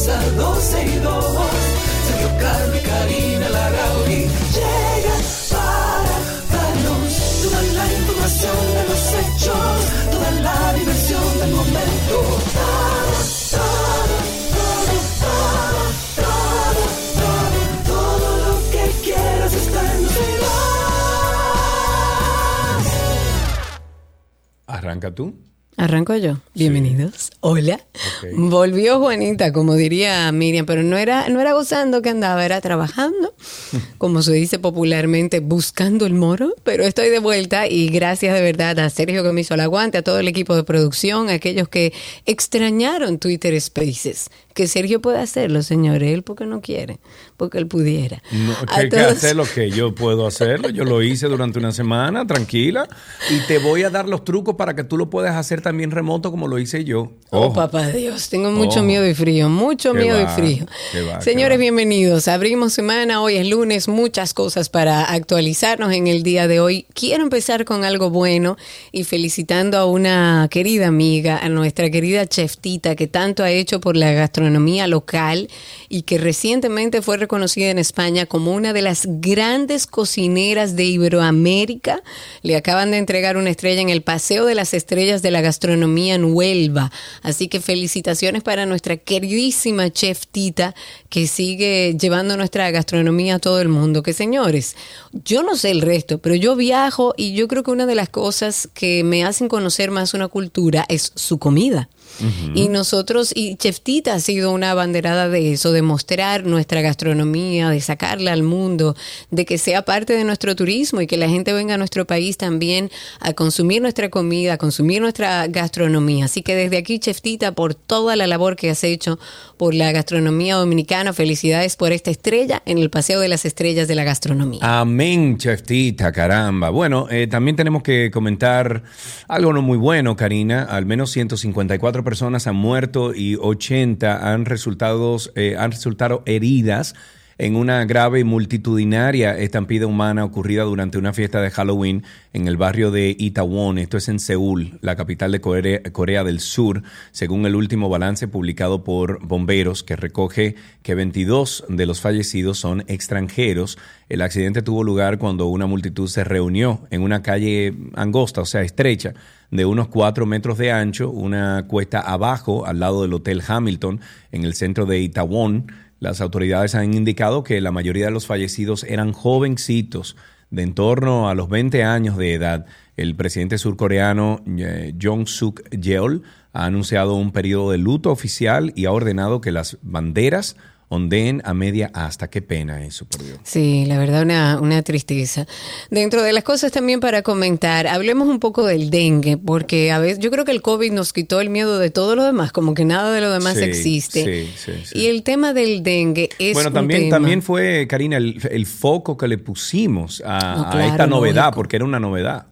comienza 12 y 2. Sergio Carlos y Karina Larrauri llegan para darnos toda la información de los hechos, toda la diversión del momento. Todo, todo, todo, todo, todo, todo, todo lo que quieras está en 12 y 2. Arranca tú. Arranco yo. Bienvenidos. Hola. Volvió Juanita, como diría Miriam, pero no era, no era gozando que andaba, era trabajando, como se dice popularmente, buscando el moro. Pero estoy de vuelta y gracias de verdad a Sergio que me hizo el aguante, a todo el equipo de producción, a aquellos que extrañaron Twitter Spaces. Que Sergio puede hacerlo, señores, él porque no quiere, porque él pudiera. No, que, que hacer lo que yo puedo hacerlo. Yo lo hice durante una semana, tranquila. Y te voy a dar los trucos para que tú lo puedas hacer también remoto como lo hice yo. Oh, papá Dios, tengo mucho Ojo. miedo y frío, mucho Qué miedo va, y frío. va, Señores, bienvenidos. Abrimos semana, hoy es lunes, muchas cosas para actualizarnos en el día de hoy. Quiero empezar con algo bueno y felicitando a una querida amiga, a nuestra querida chef Tita, que tanto ha hecho por la gastronomía local y que recientemente fue reconocida en España como una de las grandes cocineras de Iberoamérica. Le acaban de entregar una estrella en el Paseo de las Estrellas de la Gastronomía en Huelva. Así que felicitaciones para nuestra queridísima chef Tita, que sigue llevando nuestra gastronomía a todo el mundo. Que señores, yo no sé el resto, pero yo viajo y yo creo que una de las cosas que me hacen conocer más una cultura es su comida. Y nosotros, y Chef Tita ha sido una abanderada de eso, de mostrar nuestra gastronomía, de sacarla al mundo, de que sea parte de nuestro turismo y que la gente venga a nuestro país también a consumir nuestra comida, a consumir nuestra gastronomía. Así que desde aquí, Chef Tita, por toda la labor que has hecho por la gastronomía dominicana, felicidades por esta estrella en el Paseo de las Estrellas de la Gastronomía. Amén, cheftita, caramba. Bueno, eh, también tenemos que comentar algo no muy bueno, Karina. Al menos 154 personas han muerto y 80 han resultado, eh, han resultado heridas en una grave y multitudinaria estampida humana ocurrida durante una fiesta de Halloween en el barrio de Itaewon. Esto es en Seúl, la capital de Corea, Corea del Sur, según el último balance publicado por bomberos que recoge que 22 de los fallecidos son extranjeros. El accidente tuvo lugar cuando una multitud se reunió en una calle angosta, o sea, estrecha, de unos 4 metros de ancho, una cuesta abajo, al lado del Hotel Hamilton, en el centro de Itaewon. Las autoridades han indicado que la mayoría de los fallecidos eran jovencitos de en torno a los 20 años de edad. El presidente surcoreano eh, Jong Suk Yeol ha anunciado un periodo de luto oficial y ha ordenado que las banderas ondeen a media asta. Qué pena eso, por Dios. Sí, la verdad, una, una tristeza. Dentro de las cosas también para comentar, hablemos un poco del dengue, porque a veces yo creo que el COVID nos quitó el miedo de todo lo demás, como que nada de lo demás Sí, existe. sí, sí, sí. Y el tema del dengue es bueno, un también, tema- también fue, Karina, el, el foco que le pusimos a, No, a claro, esta novedad, lógico. porque era una novedad.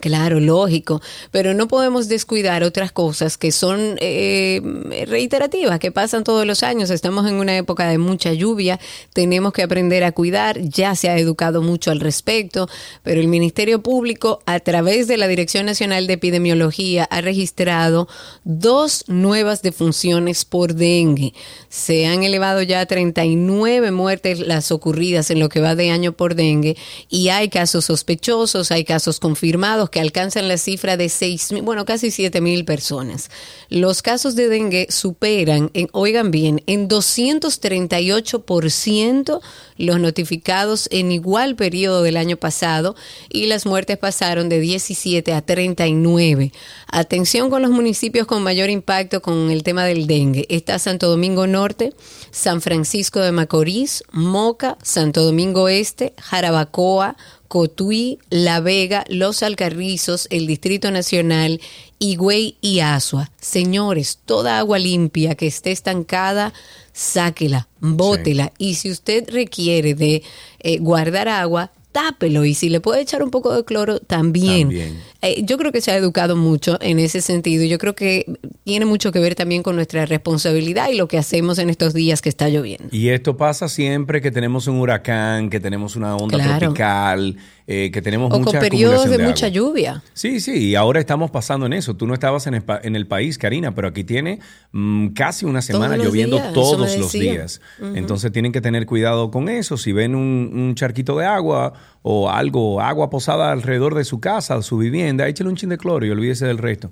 Claro, lógico, pero no podemos descuidar otras cosas que son eh, reiterativas, que pasan todos los años. Estamos en una época de mucha lluvia, tenemos que aprender a cuidar, ya se ha educado mucho al respecto, pero el Ministerio Público, a través de la Dirección Nacional de Epidemiología, ha registrado dos nuevas defunciones por dengue. Se han elevado ya a 39 muertes las ocurridas en lo que va de año por dengue y hay casos sospechosos, hay casos confirmados que alcanzan la cifra de 6, mil, bueno, casi 7 mil personas. Los casos de dengue superan, oigan bien, en 238% los notificados en igual periodo del año pasado y las muertes pasaron de 17 a 39. Atención con los municipios con mayor impacto con el tema del dengue. Está Santo Domingo Norte, San Francisco de Macorís, Moca, Santo Domingo Este, Jarabacoa, Cotuí, La Vega, Los Alcarrizos, el Distrito Nacional, Higüey y Asua. Señores, toda agua limpia que esté estancada, sáquela, bótela. Y si usted requiere de eh, guardar agua, tápelo y si le puede echar un poco de cloro también. También. Eh, yo creo que se ha educado mucho en ese sentido. Yo creo que tiene mucho que ver también con nuestra responsabilidad y lo que hacemos en estos días que está lloviendo. Y esto pasa siempre que tenemos un huracán, que tenemos una onda Claro. tropical, eh, que tenemos O mucha con periodos de, mucha lluvia. Sí, sí, y ahora estamos pasando en eso. Tú no estabas en el, en el país, Karina, pero aquí tiene mm, casi una semana lloviendo días, todos los días. Entonces tienen que tener cuidado con eso. Si ven un, un charquito de agua o algo, agua posada alrededor de su casa, su vivienda, échale un chin de cloro y olvídese del resto.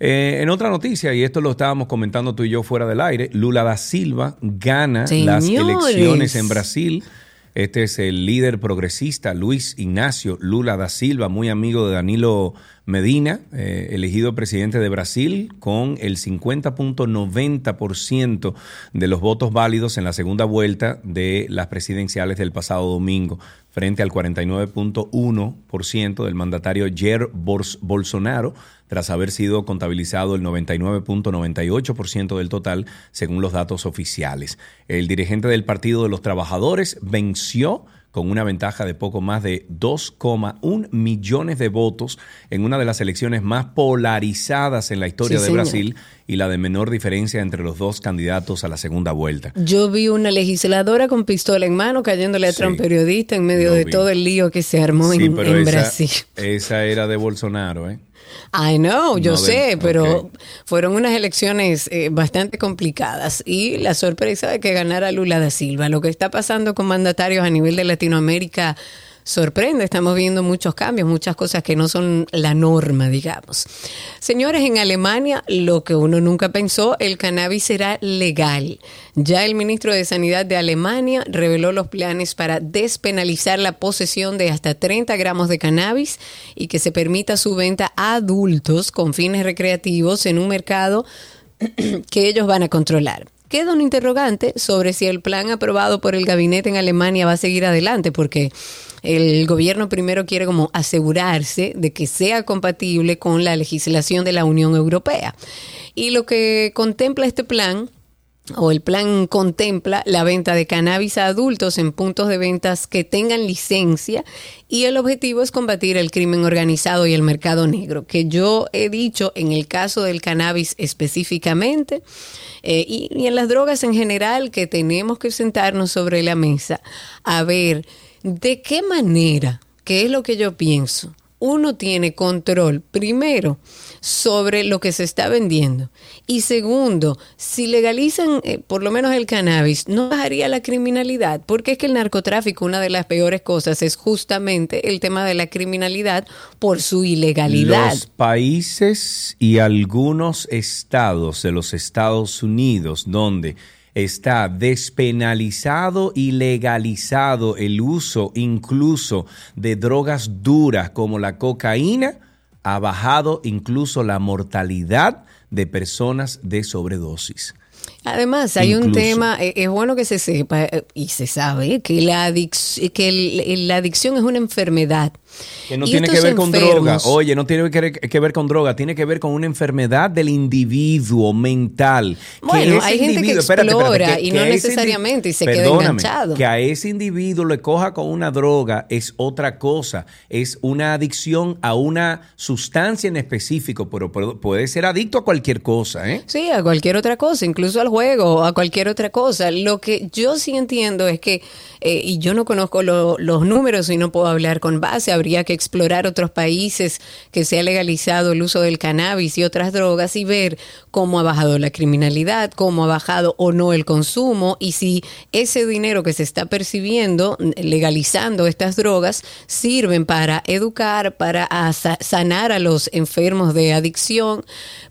Eh, en otra noticia, y esto lo estábamos comentando tú y yo fuera del aire, Lula da Silva gana las elecciones en Brasil. Este es el líder progresista Luis Ignacio Lula da Silva, muy amigo de Danilo Medina, eh, elegido presidente de Brasil con el 50.90% de los votos válidos en la segunda vuelta de las presidenciales del pasado domingo, frente al 49.1% del mandatario Jair Bolsonaro, tras haber sido contabilizado el 99.98% del total, según los datos oficiales. El dirigente del Partido de los Trabajadores venció con una ventaja de poco más de 2,1 millones de votos en una de las elecciones más polarizadas en la historia Sí, de señor. Brasil y la de menor diferencia entre los dos candidatos a la segunda vuelta. Yo vi una legisladora con pistola en mano cayéndole Sí. a un periodista en medio de vi. todo el lío que se armó Sí, en, pero en esa, Brasil. esa era de Bolsonaro, ¿eh? I know, yo sé, pero fueron unas elecciones eh, bastante complicadas y la sorpresa de que ganara Lula da Silva. Lo que está pasando con mandatarios a nivel de Latinoamérica sorprende. Estamos viendo muchos cambios, muchas cosas que no son la norma, digamos. Señores, en Alemania, lo que uno nunca pensó, el cannabis será legal. Ya el ministro de Sanidad de Alemania reveló los planes para despenalizar la posesión de hasta 30 gramos de cannabis y que se permita su venta a adultos con fines recreativos en un mercado que ellos van a controlar. Queda un interrogante sobre si el plan aprobado por el gabinete en Alemania va a seguir adelante, porque el gobierno primero quiere como asegurarse de que sea compatible con la legislación de la Unión Europea. Y lo que contempla este plan o el plan contempla la venta de cannabis a adultos en puntos de ventas que tengan licencia y el objetivo es combatir el crimen organizado y el mercado negro, que yo he dicho en el caso del cannabis específicamente eh, y, y en las drogas en general que tenemos que sentarnos sobre la mesa a ver de qué manera, qué es lo que yo pienso, uno tiene control, primero, sobre lo que se está vendiendo. Y segundo, si legalizan eh, por lo menos el cannabis, no bajaría la criminalidad, porque es que el narcotráfico, una de las peores cosas, es justamente el tema de la criminalidad por su ilegalidad. Los países y algunos estados de los Estados Unidos donde está despenalizado y legalizado el uso incluso de drogas duras como la cocaína, ha bajado incluso la mortalidad de personas de sobredosis. Además, hay un tema, eh, es bueno que se sepa eh, y se sabe que la, adic- que el- el- la adicción es una enfermedad. Que no Y tiene que ver con droga. Oye, no tiene que, ver con droga, tiene que ver con una enfermedad del individuo mental. Bueno, hay gente que individuo- espérate, espérate, explora que- y que no necesariamente y se queda enganchado. Que a ese individuo le coja con una droga es otra cosa. Es una adicción a una sustancia en específico, pero puede ser adicto a cualquier cosa, ¿eh? Sí, a cualquier otra cosa, incluso al juego, a cualquier otra cosa. Lo que yo sí entiendo es que, eh, y yo no conozco lo- los números y no puedo hablar con base, habría que explorar otros países que se ha legalizado el uso del cannabis y otras drogas y ver cómo ha bajado la criminalidad, cómo ha bajado o no el consumo y si ese dinero que se está percibiendo legalizando estas drogas sirven para educar, para sanar a los enfermos de adicción.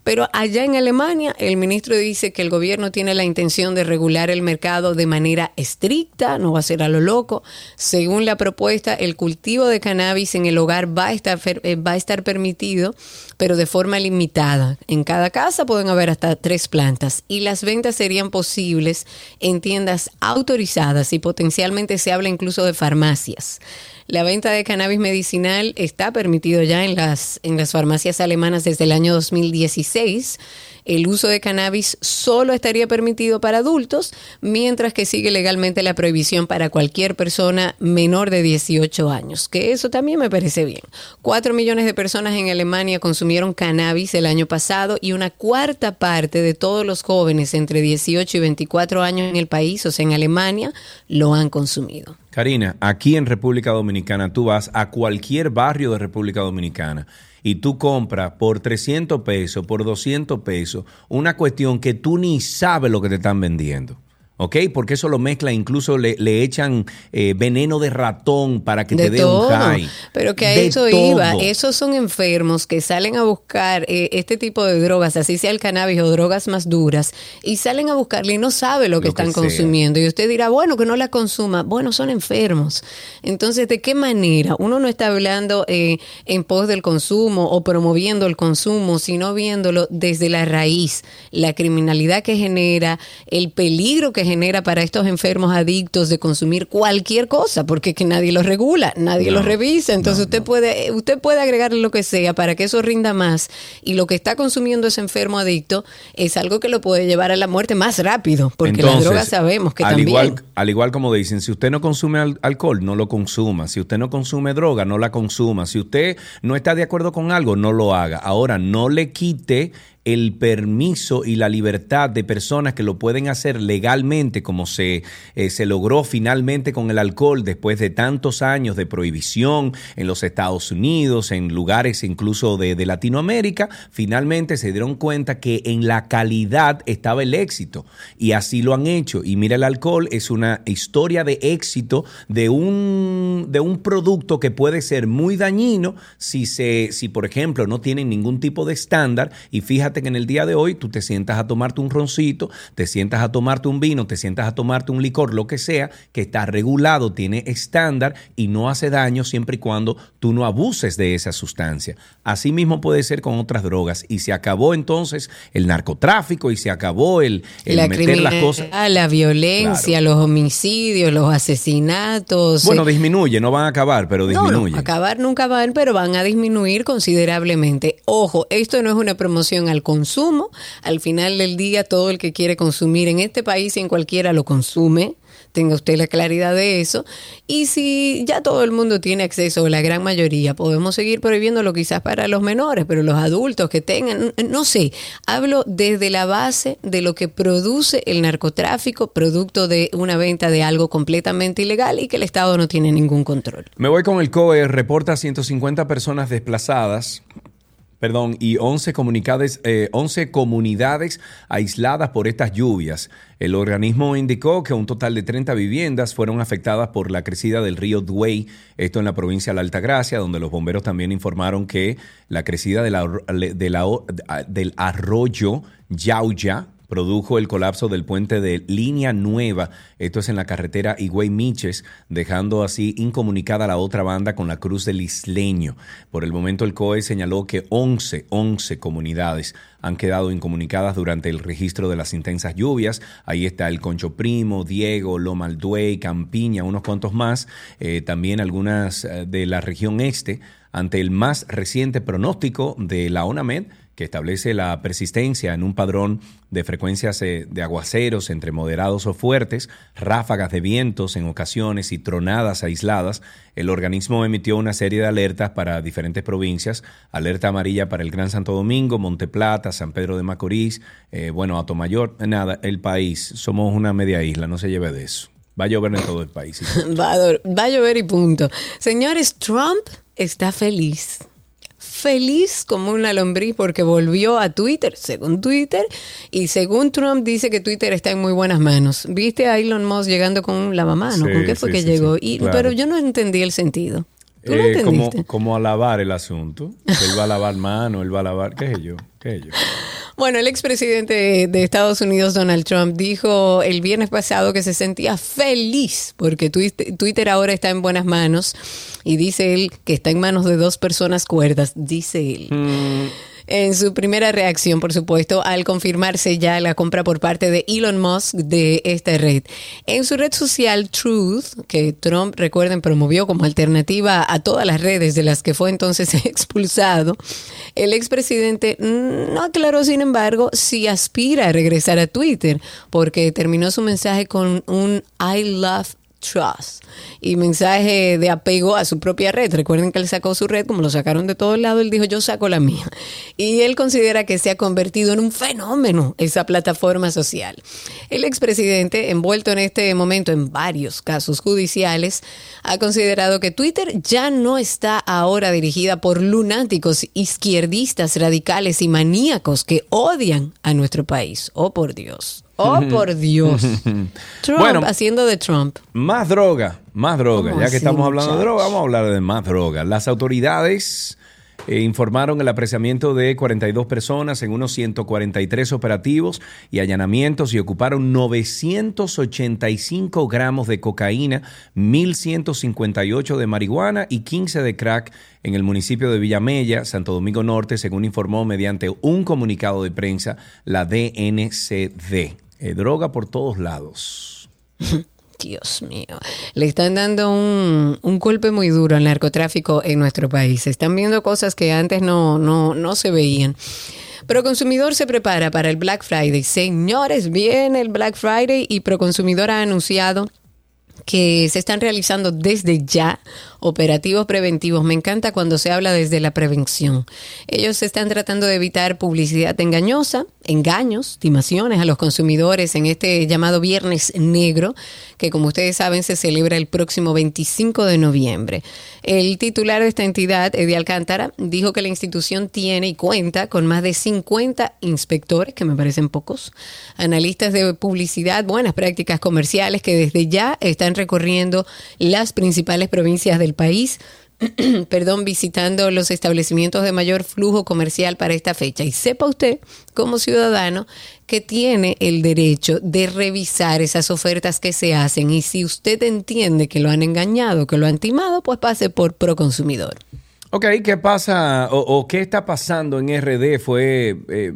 Pero allá en Alemania el ministro dice que el gobierno tiene la intención de regular el mercado de manera estricta, no va a ser lo loco. Según la propuesta, el cultivo de cannabis en el hogar va a estar, eh, va a estar permitido, pero de forma limitada. En cada casa pueden haber hasta tres plantas y las ventas serían posibles en tiendas autorizadas y potencialmente se habla incluso de farmacias. La venta de cannabis medicinal está permitido ya en las, en las farmacias alemanas desde el año 2016 el uso de cannabis solo estaría permitido para adultos, mientras que sigue legalmente la prohibición para cualquier persona menor de 18 años, que eso también me parece bien. Cuatro millones de personas en Alemania consumieron cannabis el año pasado y una cuarta parte de todos los jóvenes entre 18 y 24 años en el país, o sea, en Alemania, lo han consumido. Karina, aquí en República Dominicana tú vas a cualquier barrio de República Dominicana y tú compras por 300 pesos, por 200 pesos, una cuestión que tú ni sabes lo que te están vendiendo. ¿Ok? Porque eso lo mezcla, incluso le, echan eh, veneno de ratón para que te dé un high. Pero que a eso iba, esos son enfermos que salen a buscar eh, este tipo de drogas, así sea el cannabis o drogas más duras, y salen a buscarle y no sabe lo que están consumiendo. Y usted dirá, bueno, que no la consuma. Bueno, son enfermos. Entonces, ¿de qué manera? Uno no está hablando eh, en pos del consumo o promoviendo el consumo, sino viéndolo desde la raíz, la criminalidad que genera, el peligro que genera para estos enfermos adictos de consumir cualquier cosa, porque que nadie lo regula, nadie lo revisa. Entonces usted puede, usted puede agregarle lo que sea para que eso rinda más. Y lo que está consumiendo ese enfermo adicto es algo que lo puede llevar a la muerte más rápido, porque la droga sabemos que al también. Igual, al igual como dicen, si usted no consume alcohol, no lo consuma. Si usted no consume droga, no la consuma. Si usted no está de acuerdo con algo, no lo haga. Ahora, no le quite el permiso y la libertad de personas que lo pueden hacer legalmente, como se, eh, se logró finalmente con el alcohol después de tantos años de prohibición en los Estados Unidos, en lugares incluso de, de Latinoamérica, finalmente se dieron cuenta que en la calidad estaba el éxito y así lo han hecho. Y mira, el alcohol es una historia de éxito de un, de un producto que puede ser muy dañino si, se, si, por ejemplo, no tienen ningún tipo de estándar y fíjate que en el día de hoy tú te sientas a tomarte un roncito, te sientas a tomarte un vino, te sientas a tomarte un licor, lo que sea, que está regulado, tiene estándar y no hace daño siempre y cuando tú no abuses de esa sustancia. Así mismo puede ser con otras drogas y se acabó entonces el narcotráfico y se acabó el, meter las cosas. La violencia, los homicidios, los asesinatos. Bueno, disminuye, no van a acabar, pero disminuye. No, acabar nunca van, pero van a disminuir considerablemente. Ojo, esto no es una promoción al consumo. Al final del día, todo el que quiere consumir en este país y en cualquiera lo consume. Tenga usted la claridad de eso. Y si ya todo el mundo tiene acceso, la gran mayoría, podemos seguir prohibiéndolo quizás para los menores, pero los adultos que tengan, no sé, hablo desde la base de lo que produce el narcotráfico, producto de una venta de algo completamente ilegal y que el Estado no tiene ningún control. Me voy con el COE, reporta 150 personas desplazadas perdón, y 11 comunidades, eh, 11 comunidades aisladas por estas lluvias. El organismo indicó que un total de 30 viviendas fueron afectadas por la crecida del río Duey, esto en la provincia de la Altagracia, donde los bomberos también informaron que la crecida de la, de la, del arroyo Yauya, produjo el colapso del puente de Línea Nueva, esto es en la carretera Higüey Miches, dejando así incomunicada la otra banda con la Cruz del Isleño. Por el momento el COE señaló que 11, 11 comunidades han quedado incomunicadas durante el registro de las intensas lluvias. Ahí está el Concho Primo, Diego, Loma Alduey, Campiña, unos cuantos más, eh, también algunas eh, de la región este, ante el más reciente pronóstico de la ONAMED, que establece la persistencia en un padrón de frecuencias eh, de aguaceros entre moderados o fuertes, ráfagas de vientos en ocasiones y tronadas aisladas, el organismo emitió una serie de alertas para diferentes provincias, alerta amarilla para el Gran Santo Domingo, Monteplata, San Pedro de Macorís, eh, bueno, Atomayor, nada, el país, somos una media isla, no se lleve de eso. Va a llover en todo el país. va, va a llover y punto. Señores, Trump está feliz feliz como una lombriz porque volvió a Twitter, según Twitter, y según Trump dice que Twitter está en muy buenas manos. ¿Viste a Elon Musk llegando con un lavamanos? ¿Con qué fue que llegó? y, Pero yo no entendí el sentido. ¿Tú eh, como, como a lavar el asunto. Él va a lavar mano, él va a lavar. ¿Qué es yo? ¿Qué es yo? Bueno, el expresidente de Estados Unidos, Donald Trump, dijo el viernes pasado que se sentía feliz porque Twitter ahora está en buenas manos y dice él que está en manos de dos personas cuerdas, dice él. Mm. En su primera reacción, por supuesto, al confirmarse ya la compra por parte de Elon Musk de esta red. En su red social Truth, que Trump, recuerden, promovió como alternativa a todas las redes de las que fue entonces expulsado, el expresidente no aclaró, sin embargo, si aspira a regresar a Twitter, porque terminó su mensaje con un I love Trust y mensaje de apego a su propia red. Recuerden que él sacó su red, como lo sacaron de todos lados, él dijo yo saco la mía. Y él considera que se ha convertido en un fenómeno esa plataforma social. El expresidente, envuelto en este momento en varios casos judiciales, ha considerado que Twitter ya no está ahora dirigida por lunáticos izquierdistas radicales y maníacos que odian a nuestro país. Oh, por Dios. Oh, por Dios. Trump haciendo de Trump. Más droga, más droga. Ya que estamos hablando de droga, vamos a hablar de más droga. Las autoridades eh, informaron el apreciamiento de 42 personas en unos 143 operativos y allanamientos y ocuparon 985 gramos de cocaína, 1.158 de marihuana y 15 de crack en el municipio de Villamella, Santo Domingo Norte, según informó mediante un comunicado de prensa la DNCD. Eh, droga por todos lados. Dios mío, le están dando un, un, golpe muy duro al narcotráfico en nuestro país. Están viendo cosas que antes no, no, no se veían. Pero Consumidor se prepara para el Black Friday. Señores, viene el Black Friday y Proconsumidor ha anunciado que se están realizando desde ya operativos preventivos. Me encanta cuando se habla desde la prevención. Ellos están tratando de evitar publicidad engañosa, engaños, estimaciones a los consumidores en este llamado Viernes Negro, que como ustedes saben se celebra el próximo 25 de noviembre. El titular de esta entidad, Eddie Alcántara, dijo que la institución tiene y cuenta con más de 50 inspectores, que me parecen pocos, analistas de publicidad, buenas prácticas comerciales que desde ya están recorriendo las principales provincias del país, perdón, visitando los establecimientos de mayor flujo comercial para esta fecha. Y sepa usted, como ciudadano, que tiene el derecho de revisar esas ofertas que se hacen. Y si usted entiende que lo han engañado, que lo han timado, pues pase por Proconsumidor. Ok, ¿qué pasa o, qué está pasando en RD? Fue eh,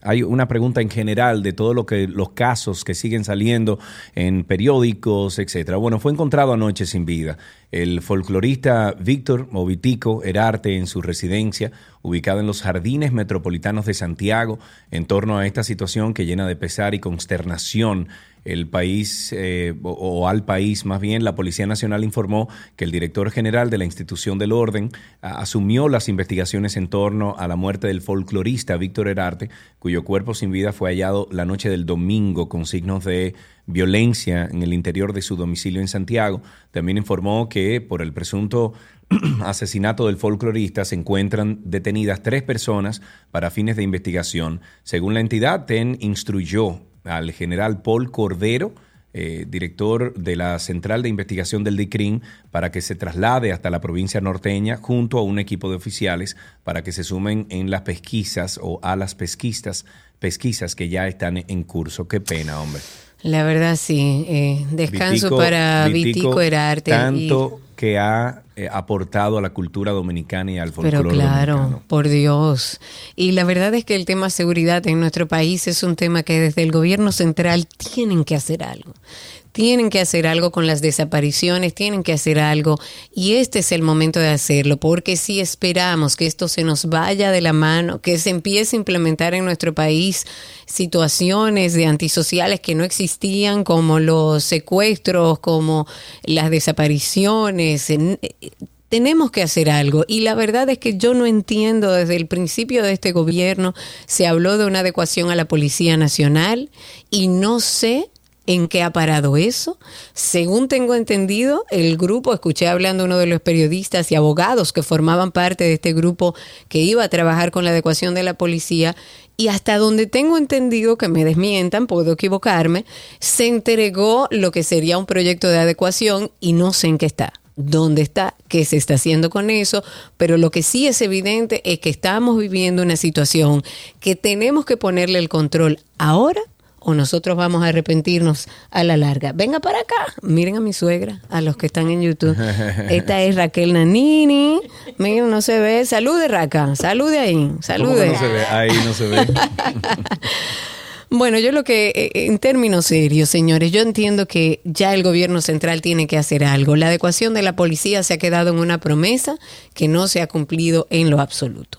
hay una pregunta en general de todos lo que los casos que siguen saliendo en periódicos, etcétera. Bueno, fue encontrado anoche sin vida el folclorista Víctor Movitico Herarte en su residencia ubicada en los Jardines Metropolitanos de Santiago en torno a esta situación que llena de pesar y consternación el país, eh, o, al país más bien, la Policía Nacional informó que el director general de la institución del orden asumió las investigaciones en torno a la muerte del folclorista Víctor Herarte, cuyo cuerpo sin vida fue hallado la noche del domingo con signos de violencia en el interior de su domicilio en Santiago. También informó que por el presunto asesinato del folclorista se encuentran detenidas tres personas para fines de investigación. Según la entidad, TEN instruyó al general Paul Cordero, eh, director de la Central de Investigación del DICRIN, para que se traslade hasta la provincia norteña junto a un equipo de oficiales para que se sumen en las pesquisas o a las pesquisas, pesquisas que ya están en curso. Qué pena, hombre. La verdad sí. Eh, descanso para Vitico, Herarte. Tanto que ha eh, aportado a la cultura dominicana y al folclore Pero claro, por Dios. Y la verdad es que el tema seguridad en nuestro país es un tema que desde el gobierno central tienen que hacer algo tienen que hacer algo con las desapariciones, tienen que hacer algo y este es el momento de hacerlo, porque si esperamos que esto se nos vaya de la mano, que se empiece a implementar en nuestro país situaciones de antisociales que no existían, como los secuestros, como las desapariciones, tenemos que hacer algo. Y la verdad es que yo no entiendo, desde el principio de este gobierno se habló de una adecuación a la Policía Nacional y no sé en qué ha parado eso. Según tengo entendido, el grupo, escuché hablando uno de los periodistas y abogados que formaban parte de este grupo que iba a trabajar con la adecuación de la policía, y hasta donde tengo entendido que me desmientan, puedo equivocarme, se entregó lo que sería un proyecto de adecuación y no sé en qué está dónde está, qué se está haciendo con eso, pero lo que sí es evidente es que estamos viviendo una situación que tenemos que ponerle el control ahora o nosotros vamos a arrepentirnos a la larga. Venga para acá, miren a mi suegra, a los que están en YouTube. Esta es Raquel Nanini. Miren, no se ve. Salude, Raca. Salude ahí. ¿Cómo que Salude. no se ve? Ahí no se ve. Bueno, yo lo que, eh, en términos serios, señores, yo entiendo que ya el gobierno central tiene que hacer algo. La adecuación de la policía se ha quedado en una promesa que no se ha cumplido en lo absoluto.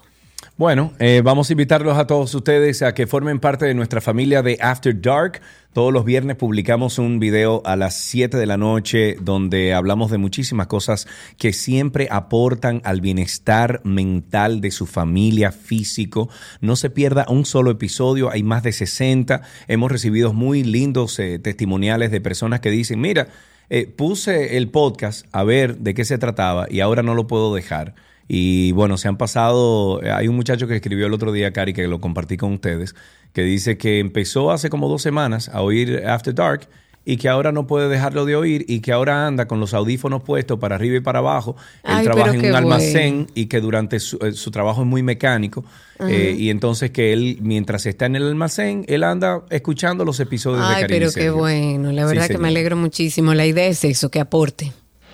Bueno, eh, vamos a invitarlos a todos ustedes a que formen parte de nuestra familia de After Dark. Todos los viernes publicamos un video a las 7 de la noche donde hablamos de muchísimas cosas que siempre aportan al bienestar mental de su familia físico. No se pierda un solo episodio, hay más de 60. Hemos recibido muy lindos eh, testimoniales de personas que dicen, mira, eh, puse el podcast a ver de qué se trataba y ahora no lo puedo dejar. Y bueno, se han pasado, eh, hay un muchacho que escribió el otro día, Cari, que lo compartí con ustedes, que dice que empezó hace como dos semanas a oír After Dark y que ahora no puede dejarlo de oír y que ahora anda con los audífonos puestos para arriba y para abajo. Él Ay, trabaja en un almacén bueno. y que durante su, eh, su trabajo es muy mecánico eh, y entonces que él, mientras está en el almacén, él anda escuchando los episodios de Ay, Karina y pero qué bueno. La Sí, verdad que señor. me alegro muchísimo. La idea es eso, que aporte.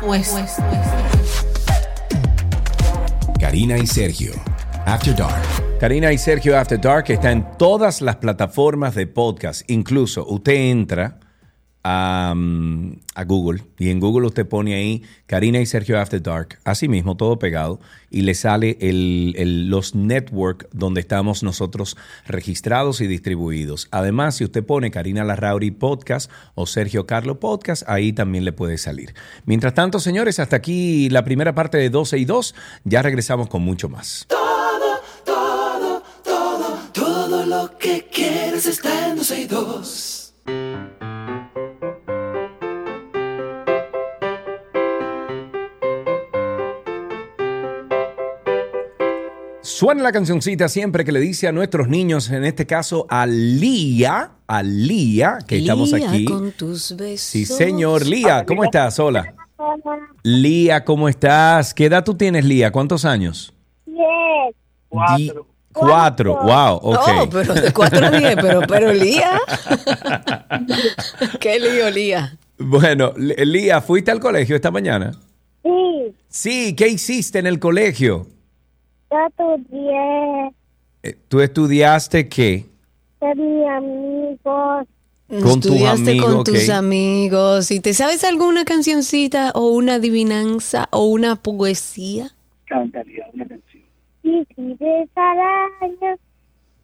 pues, pues, pues. Karina y Sergio. After Dark. Karina y Sergio After Dark está en todas las plataformas de podcast. Incluso usted entra a, mm, a Google y en Google usted pone ahí Karina y Sergio After Dark, así mismo, todo pegado, y le sale el- el- los network donde estamos nosotros registrados y distribuidos. Además, si usted pone Karina Larrauri Podcast o Sergio Carlo Podcast, ahí también le puede salir. Mientras tanto, señores, hasta aquí la primera parte de 12 y 2. Ya regresamos con mucho más. Todo, todo, todo, todo lo que quieres está en 12 y 2. Suena la cancioncita siempre que le dice a nuestros niños, en este caso a Lía, a Lía, que estamos aquí. con tus besos. Sí, señor. Lía, ¿cómo estás? Hola. Lía, ¿cómo estás? ¿Qué edad tú tienes, Lía? ¿Cuántos años? Diez. Di- Cuatro. Wow, ok. Oh, pero de 4 a 10, pero, pero Lía. ¿Qué lío, Lía? Bueno, Lía, ¿fuiste al colegio esta mañana? Sí, Sí, ¿qué hiciste en el colegio? Yo estudié Eh, ¿Tú estudiaste qué? con mis amigos. Con tus Estudiaste amigos, con tus ok. amigos. ¿Y te sabes alguna cancioncita o una adivinanza o una poesía? Y si ves arañas,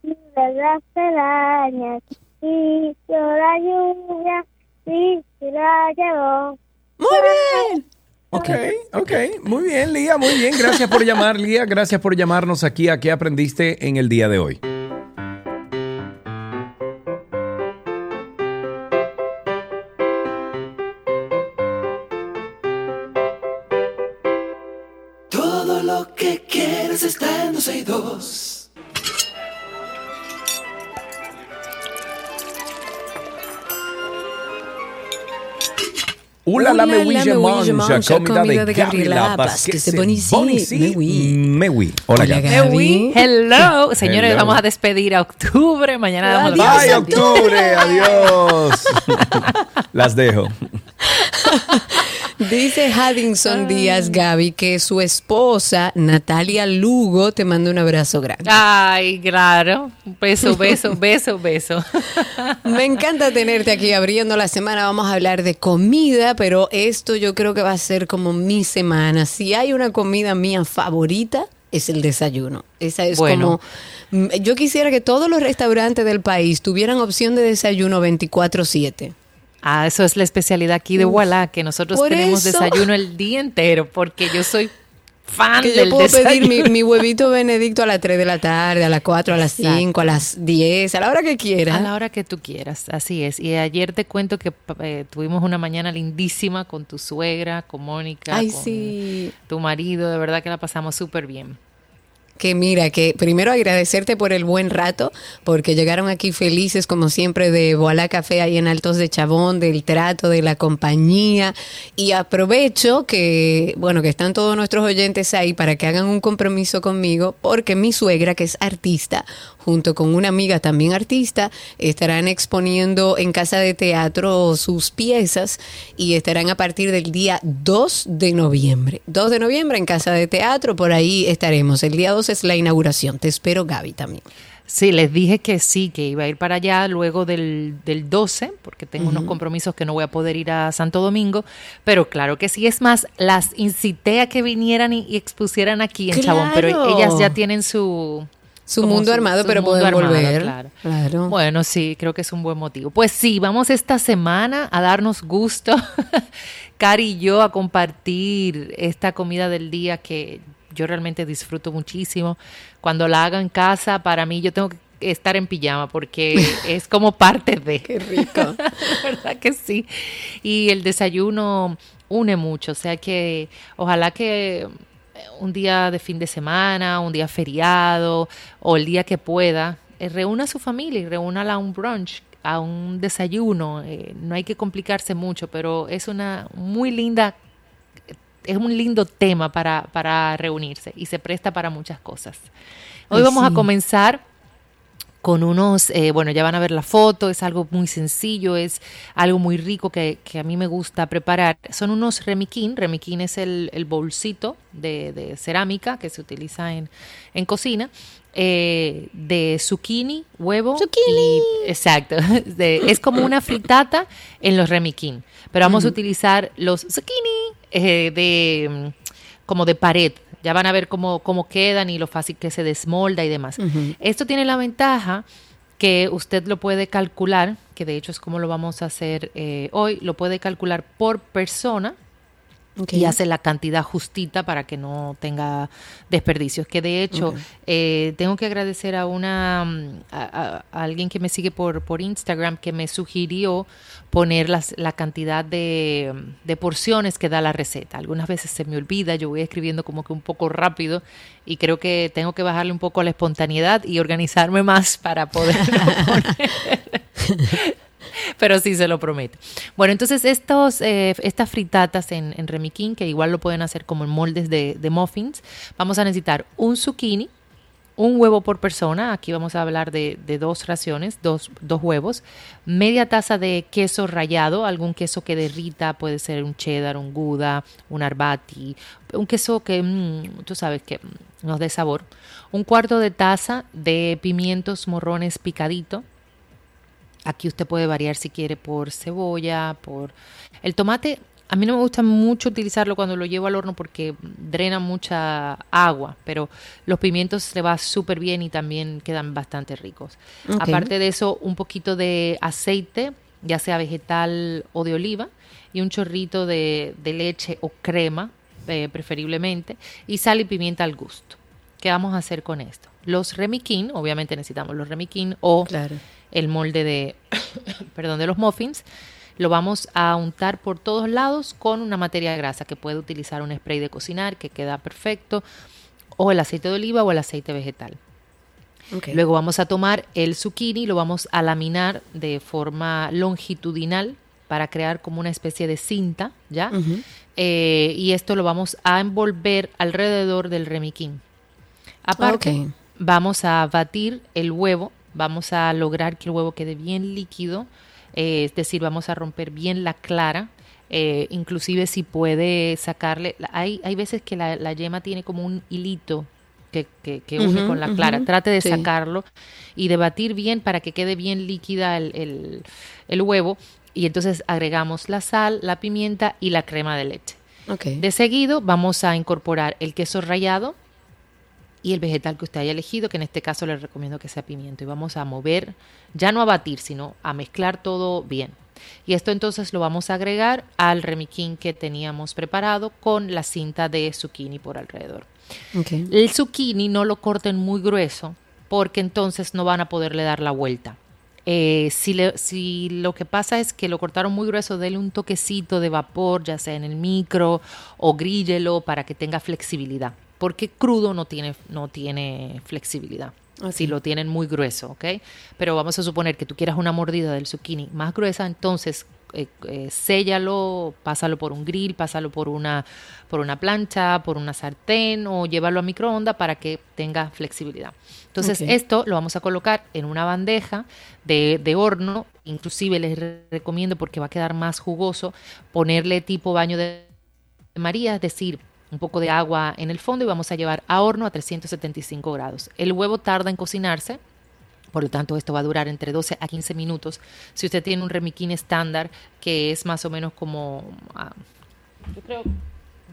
y las arañas, y la lluvia, y la llevó. Muy bien. Ok, ok, muy bien, Lía, muy bien. Gracias por llamar, Lía. Gracias por llamarnos aquí a qué aprendiste en el día de hoy. Todo lo que quieres está en 12 y 2. Hola, la Hola, me la huille me huille mancha, mancha, comida comida de de Gabriela Gabriela Paz, que Bonisi, me hui. Hola, Hola. Gaby. Ewi, hello. Señores, Hello. vamos a despedir a octubre. Mañana damos Adiós, la ¡Ay, octubre! ¡Adiós! Las dejo. Dice Haddington Díaz Gaby que su esposa Natalia Lugo te manda un abrazo grande. Ay, claro. Beso, beso, beso, beso. Me encanta tenerte aquí abriendo la semana. Vamos a hablar de comida, pero esto yo creo que va a ser como mi semana. Si hay una comida mía favorita, es el desayuno. Esa es Bueno. como... Mm, Yo quisiera que todos los restaurantes del país tuvieran opción de desayuno 24/7. Ah, eso es la especialidad aquí de Walla, que nosotros Por tenemos eso. desayuno el día entero, porque yo soy fan Que yo del puedo desayuno. pedir mi, mi huevito benedicto a las 3 de la tarde, a las 4, a las Exacto. 5, a las 10, a la hora que quiera. A la hora que tú quieras, así es. Y ayer te cuento que eh, tuvimos una mañana lindísima con tu suegra, con Mónica, Ay, con sí. tu marido, de verdad que la pasamos súper bien. Que mira, que primero agradecerte por el buen rato, porque llegaron aquí felices como siempre de Boalá Café ahí en Altos de Chabón, del trato, de la compañía. Y aprovecho que, bueno, que están todos nuestros oyentes ahí para que hagan un compromiso conmigo, porque mi suegra, que es artista, junto con una amiga también artista, estarán exponiendo en Casa de Teatro sus piezas y estarán a partir del día 2 de noviembre. 2 de noviembre en Casa de Teatro, por ahí estaremos. El día 2 la inauguración. Te espero, Gaby, también. Sí, les dije que sí, que iba a ir para allá luego del, del 12, porque tengo unos compromisos que no voy a poder ir a Santo Domingo, pero claro que sí, es más, las incité a que vinieran y, y expusieran aquí en Chabón, pero ellas ya tienen su... Su como mundo armado, pero armado, volver. Claro. Claro. Bueno, sí, creo que es un buen motivo. Pues sí, vamos esta semana a darnos gusto, Cari y yo, a compartir esta comida del día que yo realmente disfruto muchísimo. Cuando la hago en casa, para mí yo tengo que estar en pijama porque es como parte de... Qué rico. ¿Verdad que sí? Y el desayuno une mucho, o sea que ojalá que un día de fin de semana, un día feriado o el día que pueda, eh, reúna a su familia y reúnala a un brunch, a un desayuno. eh, no hay que complicarse mucho, pero es una muy linda, es un lindo tema para, para reunirse y se presta para muchas cosas. Hoy Ay, vamos a comenzar con unos, eh, bueno, ya van a ver la foto, es algo muy sencillo, es algo muy rico que, que a mí me gusta preparar. Son unos remiquín, remiquín es el, el bolsito de, de cerámica que se utiliza en, en cocina, eh, de zucchini, huevo. Zucchini. y- exacto, de- es como una fritata en los remiquín, pero vamos a utilizar los zucchini eh, de mm, como de pared. Ya van a ver cómo, cómo quedan y lo fácil que se desmolda y demás. Esto tiene la ventaja que usted lo puede calcular, que de hecho es como lo vamos a hacer eh, hoy, lo puede calcular por persona Y hace la cantidad justita para que no tenga desperdicios. Que de hecho, eh, tengo que agradecer a una mm, a, alguien que me sigue por, por Instagram que me sugirió poner las, la cantidad de, de porciones que da la receta. Algunas veces se me olvida, yo voy escribiendo como que un poco rápido y creo que tengo que bajarle un poco a la espontaneidad y organizarme más para poder pero sí se lo prometo. Bueno, entonces estos, eh, estas fritatas en, en remiquín, que igual lo pueden hacer como en moldes de, muffins, vamos a necesitar un zucchini, un huevo por persona, aquí vamos a hablar de, dos raciones, dos, dos huevos, media taza de queso rallado, algún queso que derrita, puede ser un cheddar, un gouda, un arbati, un queso que mm, tú sabes que mm, nos dé sabor, un cuarto de taza de pimientos morrones picadito, Aquí usted puede variar si quiere por cebolla, por... El tomate, a mí no me gusta mucho utilizarlo cuando lo llevo al horno porque drena mucha agua, pero los pimientos se va súper bien y también quedan bastante ricos. Aparte de eso, un poquito de aceite, ya sea vegetal o de oliva, y un chorrito de, de leche o crema, eh, preferiblemente, y sal y pimienta al gusto. ¿Qué vamos a hacer con esto? Los remiquín, obviamente necesitamos los remiquín o Claro. El molde de, perdón, de los muffins, lo vamos a untar por todos lados con una materia grasa que puede utilizar un spray de cocinar que queda perfecto o el aceite de oliva o el aceite vegetal. Ok. Luego vamos a tomar el zucchini y lo vamos a laminar de forma longitudinal para crear como una especie de cinta, ¿ya? Eh, y esto lo vamos a envolver alrededor del remiquín. Aparte, Ok. vamos a batir el huevo, vamos a lograr que el huevo quede bien líquido, eh, es decir, vamos a romper bien la clara. Eh, inclusive si puede sacarle, hay, hay veces que la, la yema tiene como un hilito que, que, que une con la clara. Trate de sí. sacarlo y de batir bien para que quede bien líquida el, el- el huevo. Y entonces agregamos la sal, la pimienta y la crema de leche. De seguido vamos a incorporar el queso rallado y el vegetal que usted haya elegido, que en este caso le recomiendo que sea pimiento. Y vamos a mover, ya no a batir, sino a mezclar todo bien. Y esto entonces lo vamos a agregar al remiquín que teníamos preparado con la cinta de zucchini por alrededor. ok. El zucchini no lo corten muy grueso porque entonces no van a poderle dar la vuelta. Eh, si, le- si lo que pasa es que lo cortaron muy grueso, dele un toquecito de vapor, ya sea en el micro o gríllelo para que tenga flexibilidad. Porque crudo no tiene, no tiene flexibilidad. Si lo tienen muy grueso, ¿ok? Pero vamos a suponer que tú quieras una mordida del zucchini más gruesa, entonces eh, eh, séllalo, pásalo por un grill, pásalo por una, por una plancha, por una sartén o llévalo a microondas para que tenga flexibilidad. Entonces, esto lo vamos a colocar en una bandeja de, de horno. Inclusive les re- recomiendo, porque va a quedar más jugoso, ponerle tipo baño de María, es decir, un poco de agua en el fondo y vamos a llevar a horno a 375 grados. El huevo tarda en cocinarse, por lo tanto, esto va a durar entre 12 a 15 minutos. Si usted tiene un remiquín estándar, que es más o menos como... ah, yo, creo,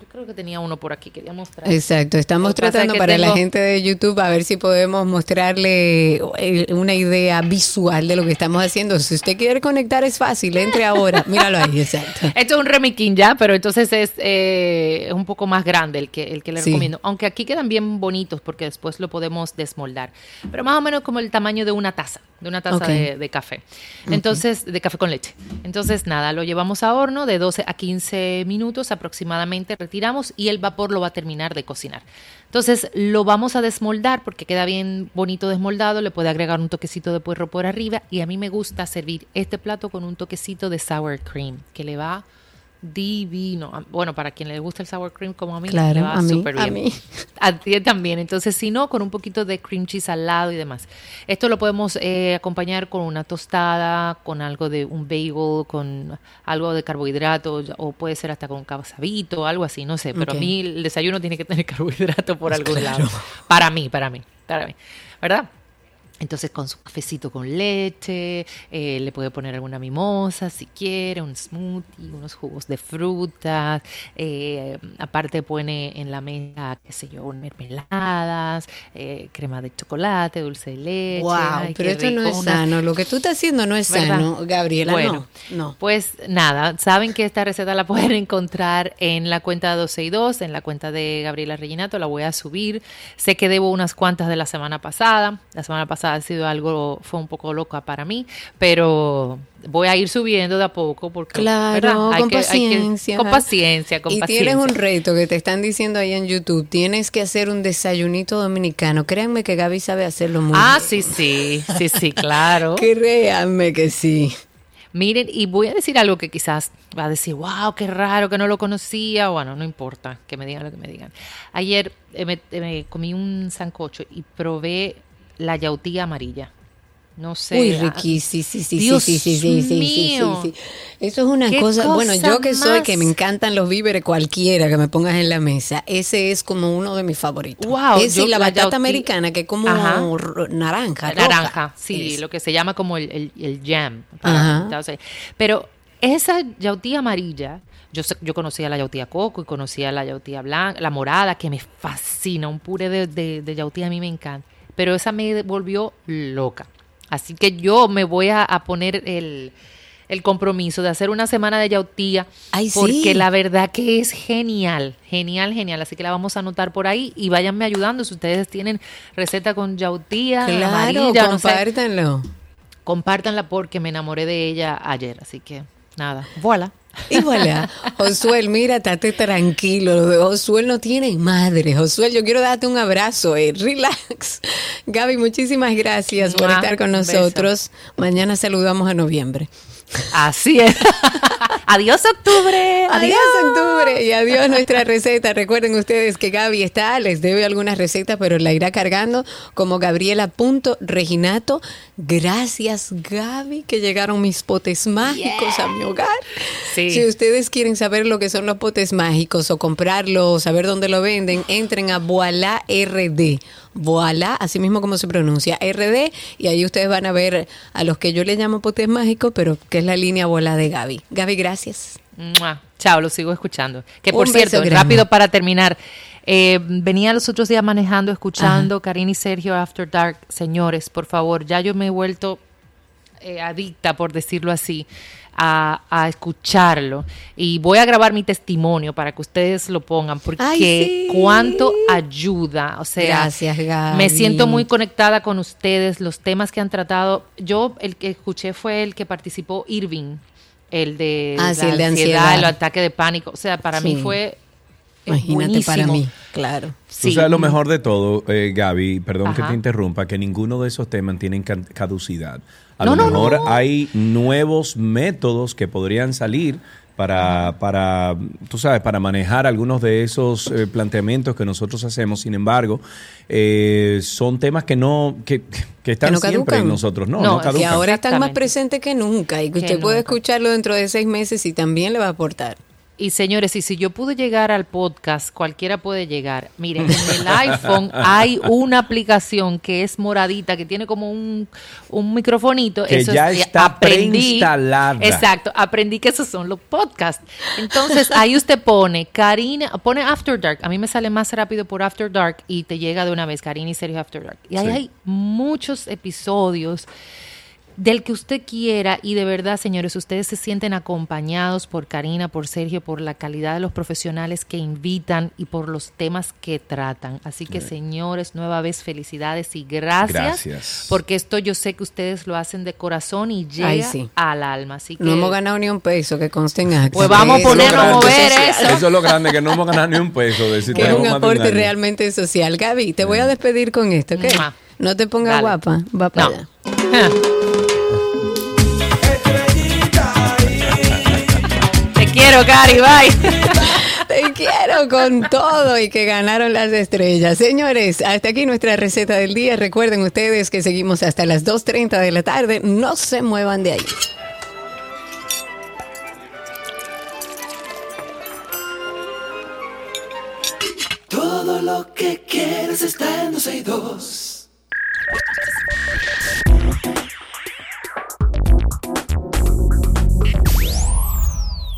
yo creo que tenía uno por aquí, quería mostrar. Exacto, estamos es tratando que para la gente de YouTube a ver si podemos mostrarle eh, una idea visual de lo que estamos haciendo. Si usted quiere conectar es fácil, entre ahora. Míralo ahí, exacto. Esto es un remiquín ya, pero entonces es, eh, es un poco más grande el que, el que le Sí. recomiendo. Aunque aquí quedan bien bonitos porque después lo podemos desmoldar. Pero más o menos como el tamaño de una taza, de una taza de café. Entonces, de café con leche. Entonces, nada, lo llevamos a horno de 12 a 15 minutos aproximadamente, retiramos y el vapor lo va a terminar de cocinar. Entonces, lo vamos a desmoldar porque queda bien bonito desmoldado, le puede agregar un toquecito de puerro por arriba y a mí me gusta servir este plato con un toquecito de sour cream que le va divino. Bueno, para quien le gusta el sour cream como a mí, Claro, le va a mí, súper a bien. mí. A ti también. Entonces, si no, con un poquito de cream cheese al lado y demás. Esto lo podemos eh, acompañar con una tostada, con algo de un bagel, con algo de carbohidrato, o puede ser hasta con un cabazabito, algo así, no sé. Pero a mí el desayuno tiene que tener carbohidrato por algún Claro. lado. Para mí, para mí, para mí. ¿Verdad? Entonces con su cafecito con leche, eh, le puede poner alguna mimosa si quiere, un smoothie, unos jugos de frutas, eh, aparte pone en la mesa, qué sé yo, mermeladas, eh, crema de chocolate, dulce de leche. Wow, ay, pero esto no es sano. Lo que tú estás haciendo no es ¿Verdad? sano, Gabriela. Bueno, no, no. Pues nada, saben que esta receta la pueden encontrar en la cuenta 12 y 2, en la cuenta de Gabriela Reginato, la voy a subir. Sé que debo unas cuantas de la semana pasada. La semana pasada ha sido algo, fue un poco loca para mí, pero voy a ir subiendo de a poco porque Claro. Hay con que- hay que- paciencia. con paciencia, con y paciencia. tienes un reto que te están diciendo ahí en YouTube. Tienes que hacer un desayunito dominicano. Créanme que Gaby sabe hacerlo muy Ah, bien. sí, sí, sí, sí, claro. Créanme que sí. Miren, y voy a decir algo que quizás va a decir, wow, qué raro que no lo conocía. Bueno, no importa, que me digan lo que me digan. Ayer eh, me, eh, me comí un sancocho y probé la yautía amarilla. No sé. Uy, ah, Ricky, sí, sí, sí, Dios sí, sí, sí, sí, sí, sí, mío. sí. Eso es una cosa, bueno, yo que soy que me encantan los víveres cualquiera que me pongas en la mesa, ese es como uno de mis favoritos. Wow, yo y la la batata americana que es como Ajá. naranja, roja. naranja, sí, Es. lo que se llama como el, el- el jam. Ajá. Entonces, pero esa yautía amarilla, yo, sé- yo conocía la yautía coco y conocía la yautía blanca, la morada, que me fascina, un puré de, de, de yautía a mí me encanta, pero esa me volvió loca. Así que yo me voy a, a poner el, el compromiso de hacer una semana de yautía, Ay, sí. porque la verdad que es genial, genial, genial. Así que la vamos a anotar por ahí y váyanme ayudando si ustedes tienen receta con yautía Claro, amarilla, no sé, compártanlo. compártanla porque me enamoré de ella ayer. Así que nada, voilà. Y voilà, Josuel, mira, estate tranquilo. Lo de Josuel no tiene madre. Josuel, yo quiero darte un abrazo. Eh. Relax. Gaby, muchísimas gracias por estar con nosotros. Mañana saludamos a noviembre. Así es. adiós octubre. Adiós octubre y adiós nuestra receta. Recuerden ustedes que Gaby está, les debe algunas recetas, pero la irá cargando como Gabriela.reginato. Gracias Gaby que llegaron mis potes mágicos a mi hogar. Sí. Si ustedes quieren saber lo que son los potes mágicos o comprarlos, saber dónde lo venden, entren a Voila RD. Voila, así mismo como se pronuncia, RD, y ahí ustedes van a ver a los que yo le llamo potes mágicos, pero que es la línea Voila de Gaby. Gaby, gracias. Mua. Chao, lo sigo escuchando. Que por Un cierto, rápido para terminar. eh, venía los otros días manejando, escuchando Karina y Sergio After Dark. Señores, por favor, ya yo me he vuelto eh, adicta, por decirlo así, a, a escucharlo. Y voy a grabar mi testimonio para que ustedes lo pongan, porque Ay, sí. cuánto ayuda. O sea, Gracias, Gaby. me siento muy conectada con ustedes, los temas que han tratado. Yo, el que escuché fue el que participó Irving, el de, Ah, la sí, el de ansiedad, ansiedad. el ataque de pánico. O sea, para mí Sí. fue eh, Imagínate para buenísimo. mí, claro. Sí. sabes lo mejor de todo, eh, Gaby, perdón que te interrumpa, que ninguno de esos temas tienen ca- caducidad. A No, lo no, mejor no. hay nuevos métodos que podrían salir para, para, tú sabes, para manejar algunos de esos eh, planteamientos que nosotros hacemos. Sin embargo, eh, son temas que no, que, que están Que no siempre caducan. en nosotros. No, No, caducan. ahora están más presentes que nunca y que Que usted puede escucharlo dentro de seis meses y también le va a aportar. Y señores, y si yo pude llegar al podcast, cualquiera puede llegar. Miren, en el iPhone hay una aplicación que es moradita, que tiene como un, un microfonito. Que Eso ya es- está preinstalada. Exacto, aprendí que esos son los podcasts. Entonces, ahí usted pone Karina, pone After Dark. A mí me sale más rápido por After Dark y te llega de una vez Karina y Sergio After Dark. Y ahí Sí. hay muchos episodios del que usted quiera y de verdad, señores, ustedes se sienten acompañados por Karina, por Sergio, por la calidad de los profesionales que invitan y por los temas que tratan. Así que, señores, nueva vez felicidades y gracias, Gracias. porque esto yo sé que ustedes lo hacen de corazón y llega Ay, sí. al alma. Así que No hemos ganado ni un peso, que conste en acta. Pues vamos a ponernos a mover eso. Eso es lo grande, que no hemos ganado ni un peso. De si es un aporte realmente social. Gaby, te voy a despedir con esto, ¿ok? Mua. No te pongas Dale. guapa, va para No. allá. Te quiero, Cari, bye. Te quiero con todo y que ganaron las estrellas. Señores, hasta aquí nuestra receta del día. Recuerden ustedes que seguimos hasta las 2.30 de la tarde. No se muevan de ahí. Todo lo que quieres está en 12 y 2.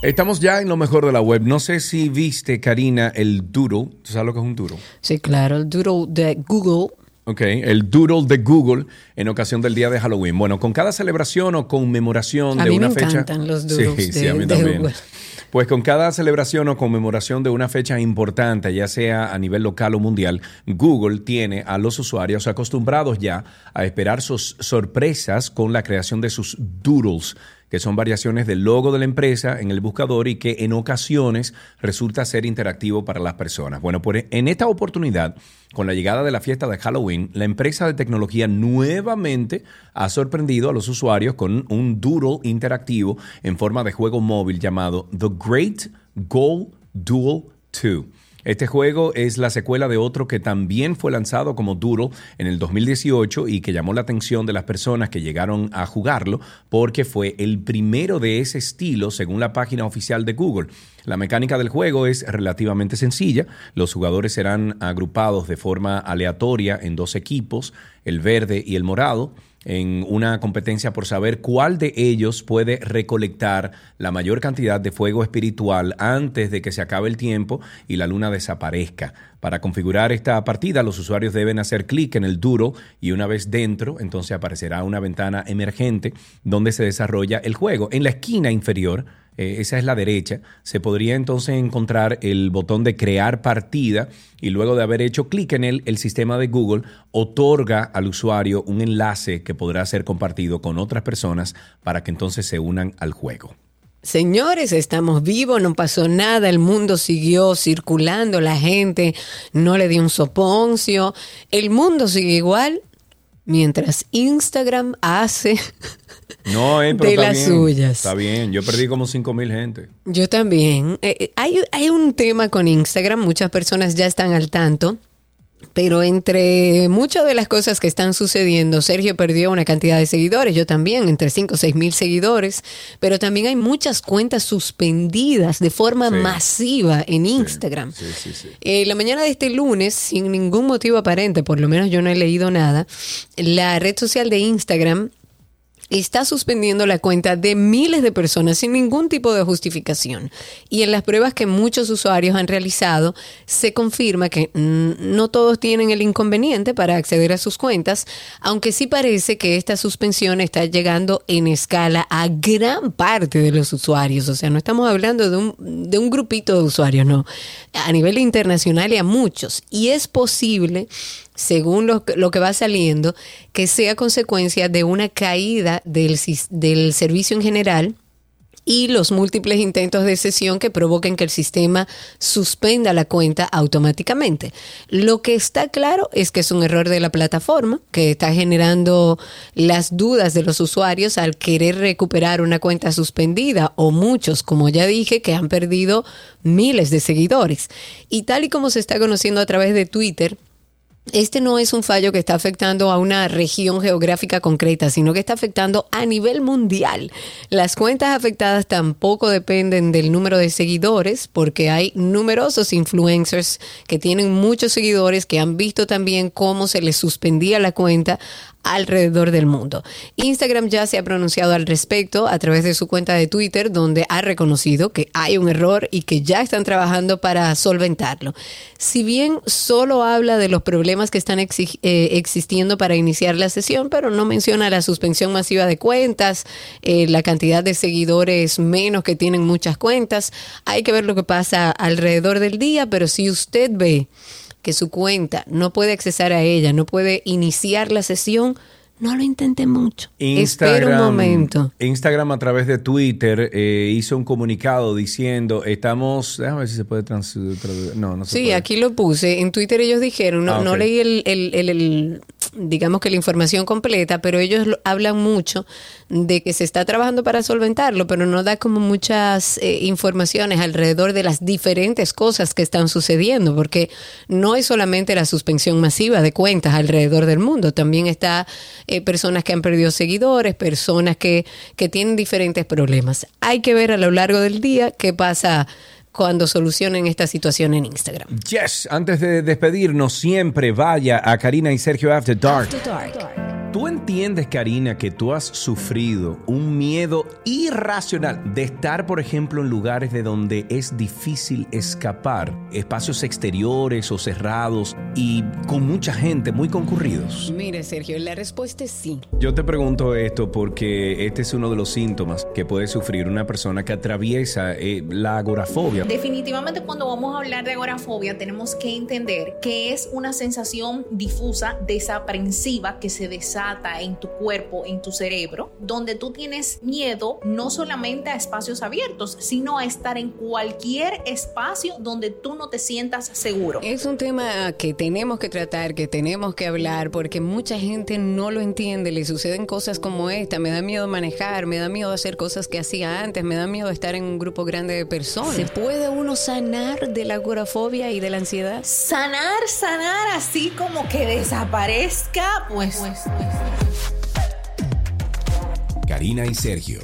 Estamos ya en lo mejor de la web. No sé si viste, Karina, el doodle. ¿Tú sabes lo que es un doodle? Sí, claro, el doodle de Google. Ok, el doodle de Google en ocasión del día de Halloween. Bueno, con cada celebración o conmemoración A de mí me una fecha. encantan los doodles Sí, sí, de- a mí de también. Google. Pues con cada celebración o conmemoración de una fecha importante, ya sea a nivel local o mundial, Google tiene a los usuarios acostumbrados ya a esperar sus sorpresas con la creación de sus doodles, que son variaciones del logo de la empresa en el buscador y que en ocasiones resulta ser interactivo para las personas. Bueno, pues en esta oportunidad, con la llegada de la fiesta de Halloween, la empresa de tecnología nuevamente ha sorprendido a los usuarios con un doodle interactivo en forma de juego móvil llamado The Great Goal Duel 2. Este juego es la secuela de otro que también fue lanzado como Doodle en el 2018 y que llamó la atención de las personas que llegaron a jugarlo porque fue el primero de ese estilo según la página oficial de Google. La mecánica del juego es relativamente sencilla. Los jugadores serán agrupados de forma aleatoria en dos equipos, el verde y el morado en una competencia por saber cuál de ellos puede recolectar la mayor cantidad de fuego espiritual antes de que se acabe el tiempo y la luna desaparezca. Para configurar esta partida, los usuarios deben hacer clic en el duro y una vez dentro, entonces aparecerá una ventana emergente donde se desarrolla el juego. En la esquina inferior, eh, esa es la derecha, se podría entonces encontrar el botón de crear partida y luego de haber hecho clic en él, el sistema de Google otorga al usuario un enlace que podrá ser compartido con otras personas para que entonces se unan al juego. Señores, estamos vivos, no pasó nada, el mundo siguió circulando, la gente no le dio un soponcio, el mundo sigue igual. Mientras Instagram hace No, eh, pero de las bien, suyas. Está bien, yo perdí como 5 mil gente. Yo también. Eh, eh, hay, hay un tema con Instagram, muchas personas ya están al tanto. Pero entre muchas de las cosas que están sucediendo, Sergio perdió una cantidad de seguidores, yo también, entre 5 o 6 mil seguidores, pero también hay muchas cuentas suspendidas de forma Sí. masiva en Instagram. Sí, sí, sí. Eh, la mañana de este lunes, sin ningún motivo aparente, por lo menos yo no he leído nada, la red social de Instagram está suspendiendo la cuenta de miles de personas sin ningún tipo de justificación. Y en las pruebas que muchos usuarios han realizado, se confirma que mm, no todos tienen el inconveniente para acceder a sus cuentas, aunque sí parece que esta suspensión está llegando en escala a gran parte de los usuarios. O sea, no estamos hablando de un, de un grupito de usuarios, no. A nivel internacional y a muchos. Y es posible según lo, que- va saliendo, que sea consecuencia de una caída del, del servicio en general y los múltiples intentos de sesión que provoquen que el sistema suspenda la cuenta automáticamente. Lo que está claro es que es un error de la plataforma que está generando las dudas de los usuarios al querer recuperar una cuenta suspendida o muchos, como ya dije, que han perdido miles de seguidores. Y tal y como se está conociendo a través de Twitter, este no es un fallo que está afectando a una región geográfica concreta, sino que está afectando a nivel mundial. Las cuentas afectadas tampoco dependen del número de seguidores, porque hay numerosos influencers que tienen muchos seguidores que han visto también cómo se les suspendía la cuenta alrededor del mundo. Instagram ya se ha pronunciado al respecto a través de su cuenta de Twitter, donde ha reconocido que hay un error y que ya están trabajando para solventarlo. Si bien solo habla de los problemas que están eh, existiendo para iniciar la sesión, pero no menciona la suspensión masiva de cuentas, eh, la cantidad de seguidores menos que tienen muchas cuentas, hay que ver lo que pasa alrededor del día, pero si usted ve que su cuenta no puede accesar a ella, no puede iniciar la sesión, no lo intente mucho. Espera un momento. Instagram a través de Twitter eh, hizo un comunicado diciendo, estamos, déjame ver si se puede trans, trans- no, no se Sí, puede. aquí lo puse. En Twitter ellos dijeron, no, Ah, no leí el, el- el- el- digamos que la información completa, pero ellos lo- hablan mucho de que se está trabajando para solventarlo, pero no da como muchas eh, informaciones alrededor de las diferentes cosas que están sucediendo, porque no es solamente la suspensión masiva de cuentas alrededor del mundo, también está eh, personas que han perdido seguidores, personas que, que tienen diferentes problemas. Hay que ver a lo largo del día qué pasa cuando solucionen esta situación en Instagram. Yes, antes de despedirnos, siempre vaya a Karina y Sergio After Dark. ¿Tú entiendes, Karina, que tú has sufrido un miedo irracional de estar, por ejemplo, en lugares de donde es difícil escapar, espacios exteriores o cerrados y con mucha gente, muy concurridos? Mire, Sergio, la respuesta es sí. Yo te pregunto esto porque este es uno de los síntomas que puede sufrir una persona que atraviesa eh, la agorafobia. Definitivamente cuando vamos a hablar de agorafobia tenemos que entender que es una sensación difusa, desaprensiva que se desata en tu cuerpo, en tu cerebro, donde tú tienes miedo no solamente a espacios abiertos, sino a estar en cualquier espacio donde tú no te sientas seguro. Es un tema que tenemos que tratar, que tenemos que hablar, porque mucha gente no lo entiende. Le suceden cosas como esta. Me da miedo manejar, me da miedo hacer cosas que hacía antes, me da miedo estar en un grupo grande de personas. ¿Se puede uno sanar de la agorafobia y de la ansiedad? Sanar, sanar así como que desaparezca, pues, pues, pues. Karina y Sergio.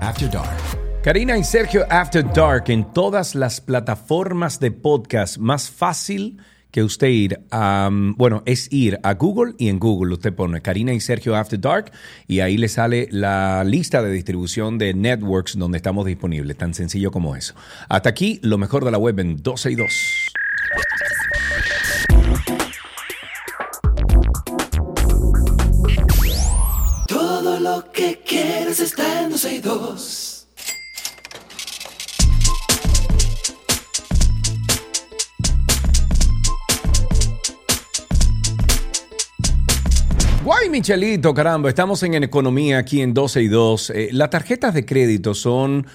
After Dark. Karina y Sergio After Dark en todas las plataformas de podcast. Más fácil que usted ir a, um, bueno, es ir a Google y en Google usted pone Karina y Sergio After Dark y ahí le sale la lista de distribución de networks donde estamos disponibles. Tan sencillo como eso. Hasta aquí lo mejor de la web en 12 y 2. Todo lo que está en 12 y 2. Guay, Michelito, caramba, estamos en, economía aquí en 12 y 2. Eh, las tarjetas de crédito son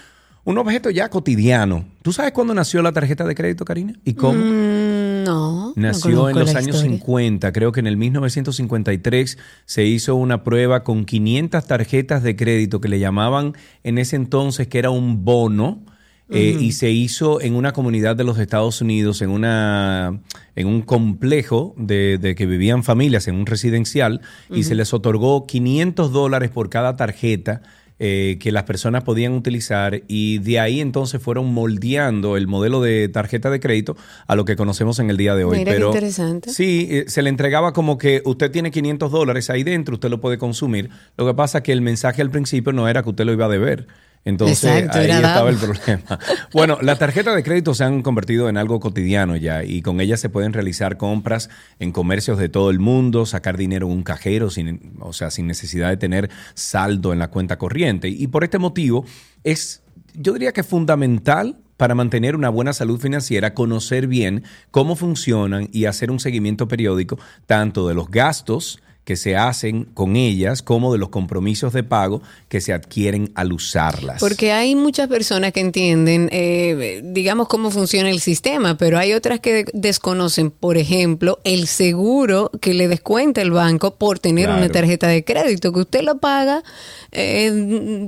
un objeto ya cotidiano. ¿Tú sabes cuándo nació la tarjeta de crédito, Karina? ¿Y cómo? No. no Nació en los años historia. 50, creo que en el 1953 se hizo una prueba con 500 tarjetas de crédito que le llamaban en ese entonces que era un bono. Eh, y se hizo en una comunidad de los Estados Unidos, en una en un complejo de, de que vivían familias, en un residencial, y se les otorgó 500 dólares por cada tarjeta eh, que las personas podían utilizar y de ahí entonces fueron moldeando el modelo de tarjeta de crédito a lo que conocemos en el día de hoy. Mira qué Pero interesante. sí, eh, se le entregaba como que usted tiene 500 dólares ahí dentro, usted lo puede consumir. Lo que pasa es que el mensaje al principio no era que usted lo iba a deber. Entonces Exacto, ahí estaba dado. el problema. Bueno, las tarjetas de crédito se han convertido en algo cotidiano ya y con ellas se pueden realizar compras en comercios de todo el mundo, sacar dinero en un cajero, sin, o sea, sin necesidad de tener saldo en la cuenta corriente. Y por este motivo es, yo diría que fundamental para mantener una buena salud financiera, conocer bien cómo funcionan y hacer un seguimiento periódico tanto de los gastos, que se hacen con ellas como de los compromisos de pago que se adquieren al usarlas. Porque hay muchas personas que entienden, eh, digamos, cómo funciona el sistema, pero hay otras que de- desconocen, por ejemplo, el seguro que le descuenta el banco por tener Claro. una tarjeta de crédito, que usted lo paga, eh,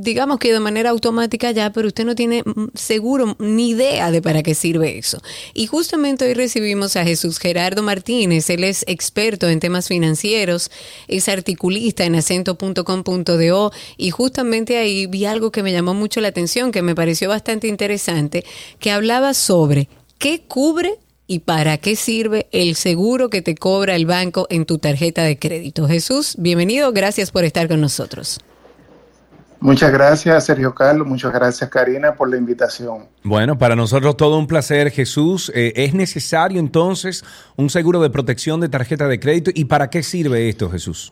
digamos que de manera automática ya, pero usted no tiene seguro ni idea de para qué sirve eso. Y justamente hoy recibimos a Jesús Gerardo Martínez, él es experto en temas financieros, es articulista en acento.com.do y justamente ahí vi algo que me llamó mucho la atención, que me pareció bastante interesante, que hablaba sobre qué cubre y para qué sirve el seguro que te cobra el banco en tu tarjeta de crédito. Jesús, bienvenido, gracias por estar con nosotros. Muchas gracias, Sergio Carlos. Muchas gracias, Karina, por la invitación. Bueno, para nosotros todo un placer, Jesús. Eh, ¿Es necesario entonces un seguro de protección de tarjeta de crédito? ¿Y para qué sirve esto, Jesús?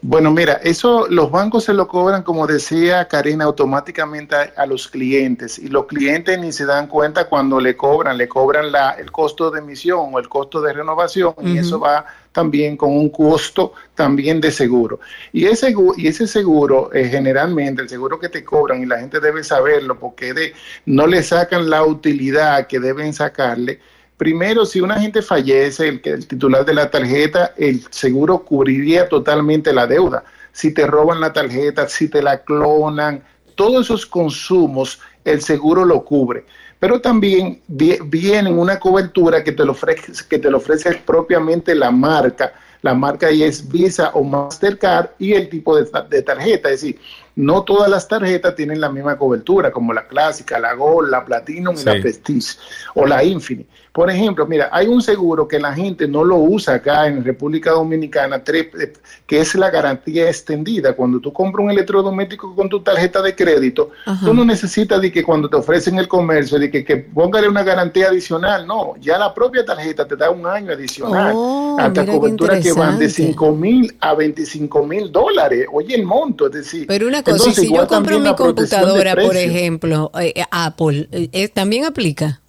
Bueno, mira, eso los bancos se lo cobran, como decía Karina, automáticamente a, a los clientes y los clientes ni se dan cuenta cuando le cobran, le cobran la, el costo de emisión o el costo de renovación y eso va también con un costo también de seguro. Y ese, y ese seguro, eh, generalmente, el seguro que te cobran, y la gente debe saberlo porque no le sacan la utilidad que deben sacarle, Primero, si una gente fallece, el, el titular de la tarjeta, el seguro cubriría totalmente la deuda. Si te roban la tarjeta, si te la clonan, todos esos consumos, el seguro lo cubre. Pero también vi- viene una cobertura que te lo ofrece, que te lo ofrece propiamente la marca. La marca ahí es Visa o Mastercard y el tipo de, ta- de tarjeta. Es decir, no todas las tarjetas tienen la misma cobertura, como la clásica, la Gold, la Platinum y la Prestige o la Infinite. Por ejemplo, mira, hay un seguro que la gente no lo usa acá en República Dominicana, eh, que es la garantía extendida. Cuando tú compras un electrodoméstico con tu tarjeta de crédito, Ajá. tú no necesitas de que cuando te ofrecen el comercio, de que, que póngale una garantía adicional. No, ya la propia tarjeta te da un año adicional. Oh, hasta cobertura que van de interesante. 5 mil a 25 mil dólares. Oye, el monto, es decir. Pero una cosa, entonces, si yo compro mi computadora, por ejemplo, eh, eh, Apple, eh, eh, ¿también aplica?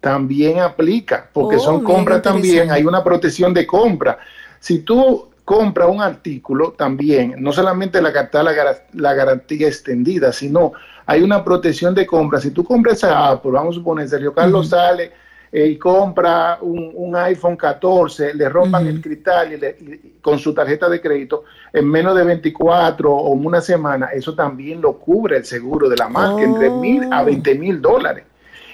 También aplica, porque Oh, son compras también, hay una protección de compra. Si tú compras un artículo, también, no solamente la, la, la garantía extendida, sino hay una protección de compra. Si tú compras a Apple, vamos a suponer, Sergio Carlos sale eh, y compra un, un iPhone 14, le rompan el cristal y le- y- con su tarjeta de crédito en menos de 24 o una semana, eso también lo cubre el seguro de la marca, entre mil a 20 mil dólares.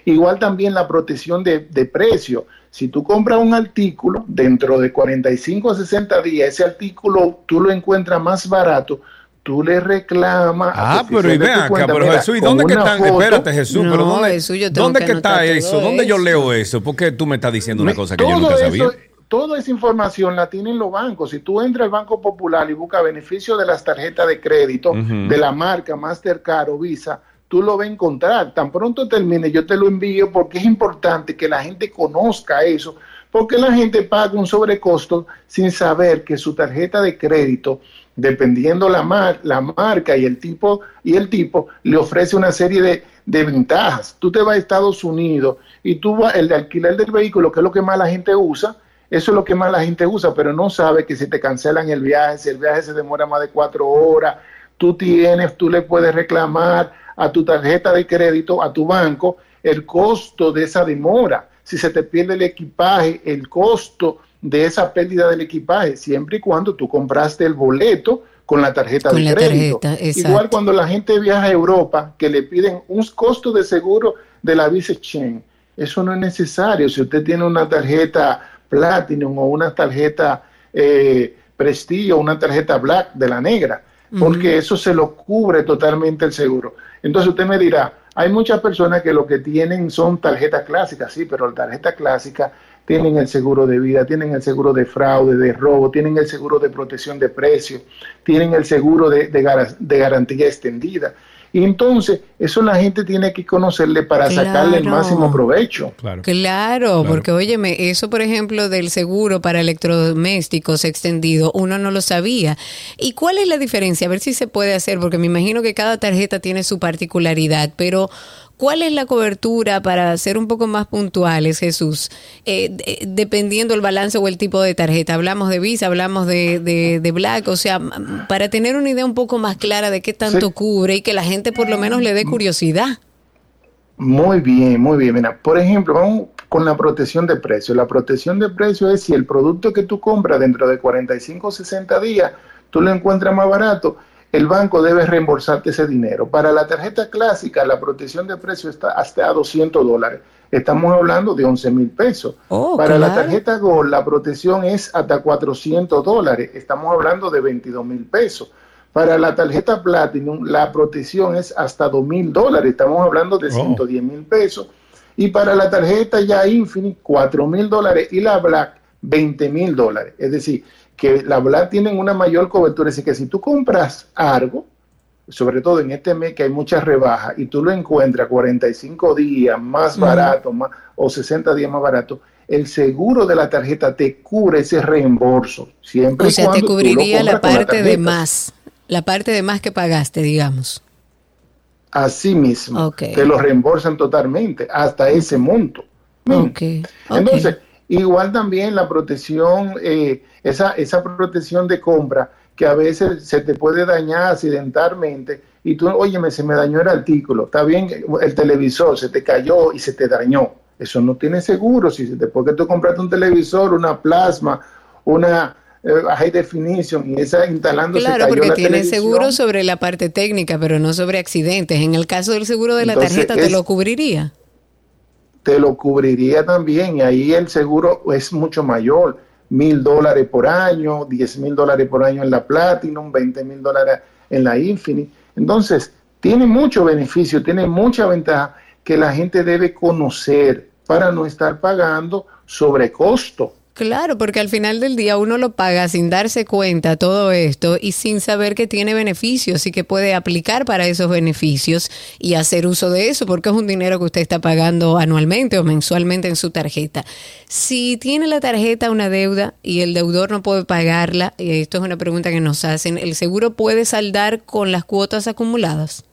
Igual también la protección de, de precio. Si tú compras un artículo dentro de 45 a 60 días, ese artículo tú lo encuentras más barato, tú le reclamas. Ah, al pero y de tu ve acá, cuenta, pero mira, Jesús, ¿y dónde que están? foto, Espérate, Jesús, pero No, ¿dónde, Jesús, yo tengo ¿dónde que que está eso? ¿Dónde yo leo eso? ¿Por qué tú me estás diciendo una Me- cosa que yo nunca sabía? eso- Toda esa información la tienen los bancos. Si tú entras al Banco Popular y buscas beneficios de las tarjetas de crédito Ujú. de la marca Mastercard o Visa, tú lo vas a encontrar. Tan pronto termine, yo te lo envío porque es importante que la gente conozca eso, porque la gente paga un sobrecosto sin saber que su tarjeta de crédito, dependiendo la, mar- la marca y el tipo y el tipo, le ofrece una serie de, de ventajas. Tú te vas a Estados Unidos y tú vas, el de alquiler del vehículo, que es lo que más la gente usa, eso es lo que más la gente usa, pero no sabe que si te cancelan el viaje, si el viaje se demora más de cuatro horas, tú tienes, tú le puedes reclamar a tu tarjeta de crédito, a tu banco, el costo de esa demora. si se te pierde el equipaje, el costo de esa pérdida del equipaje, siempre y cuando tú compraste el boleto con la tarjeta Con de la crédito. tarjeta. Igual cuando la gente viaja a Europa, que le piden un costo de seguro de la Visa Exchange. Eso no es necesario. Si usted tiene una tarjeta Platinum o una tarjeta eh, Prestige o una tarjeta Black de la negra, porque eso se lo cubre totalmente el seguro. Entonces usted me dirá, hay muchas personas que lo que tienen son tarjetas clásicas, sí, pero la tarjeta clásica tienen el seguro de vida, tienen el seguro de fraude, de robo, tienen el seguro de protección de precio, tienen el seguro de, de gar- de garantía extendida. Y entonces, eso la gente tiene que conocerle para sacarle el Claro. máximo provecho. Claro. Claro, porque óyeme, eso por ejemplo del seguro para electrodomésticos extendido, uno no lo sabía. ¿Y cuál es la diferencia? A ver si se puede hacer, porque me imagino que cada tarjeta tiene su particularidad, pero ¿cuál es la cobertura para ser un poco más puntuales, Jesús? Eh, de- dependiendo el balance o el tipo de tarjeta. Hablamos de Visa, hablamos de, de, de Black, o sea, para tener una idea un poco más clara de qué tanto Sí. cubre y que la gente por lo menos le dé curiosidad. Muy bien, muy bien. Mira, por ejemplo, vamos con la protección de precio. La protección de precio es si el producto que tú compras dentro de 45 o 60 días, tú lo encuentras más barato, el banco debe reembolsarte ese dinero. Para la tarjeta clásica, la protección de precio está hasta a 200 dólares. Estamos hablando de 11 mil pesos. Oh, Para la tarjeta Gold, la protección es hasta 400 dólares. Estamos hablando de 22 mil pesos. Para la tarjeta Platinum, la protección es hasta 2 mil dólares. Estamos hablando de Oh. 110 mil pesos. Y para la tarjeta ya Infinite, 4 mil dólares. Y la Black, 20 mil dólares. Es decir, que la Black tienen una mayor cobertura. Es decir, que si tú compras algo, sobre todo en este mes que hay muchas rebajas, y tú lo encuentras 45 días más barato más, o 60 días más barato, el seguro de la tarjeta te cubre ese reembolso. Siempre O sea, te cubriría la parte de más, la parte de más que pagaste, digamos. Así mismo, te lo reembolsan totalmente, hasta ese monto. Mm. Ok, ok. Igual también la protección, eh, esa, esa protección de compra, que a veces se te puede dañar accidentalmente y tú, oye, se me dañó el artículo, está bien, el televisor se te cayó y se te dañó. Eso no tiene seguro. Si después que tú compraste un televisor, una plasma, una eh, high definition y esa instalando Claro, porque tiene televisión, seguro sobre la parte técnica, pero no sobre accidentes. En el caso del seguro de la tarjeta, ¿te es- lo cubriría? Te lo cubriría también y ahí el seguro es mucho mayor, mil dólares por año, diez mil dólares por año en la Platinum, 20 mil dólares en la Infinite. Entonces, tiene mucho beneficio, tiene mucha ventaja que la gente debe conocer para no estar pagando sobrecosto. Claro, porque al final del día uno lo paga sin darse cuenta todo esto y sin saber que tiene beneficios y que puede aplicar para esos beneficios y hacer uso de eso, porque es un dinero que usted está pagando anualmente o mensualmente en su tarjeta. Si tiene la tarjeta una deuda y el deudor no puede pagarla, y esto es una pregunta que nos hacen, ¿el seguro puede saldar con las cuotas acumuladas?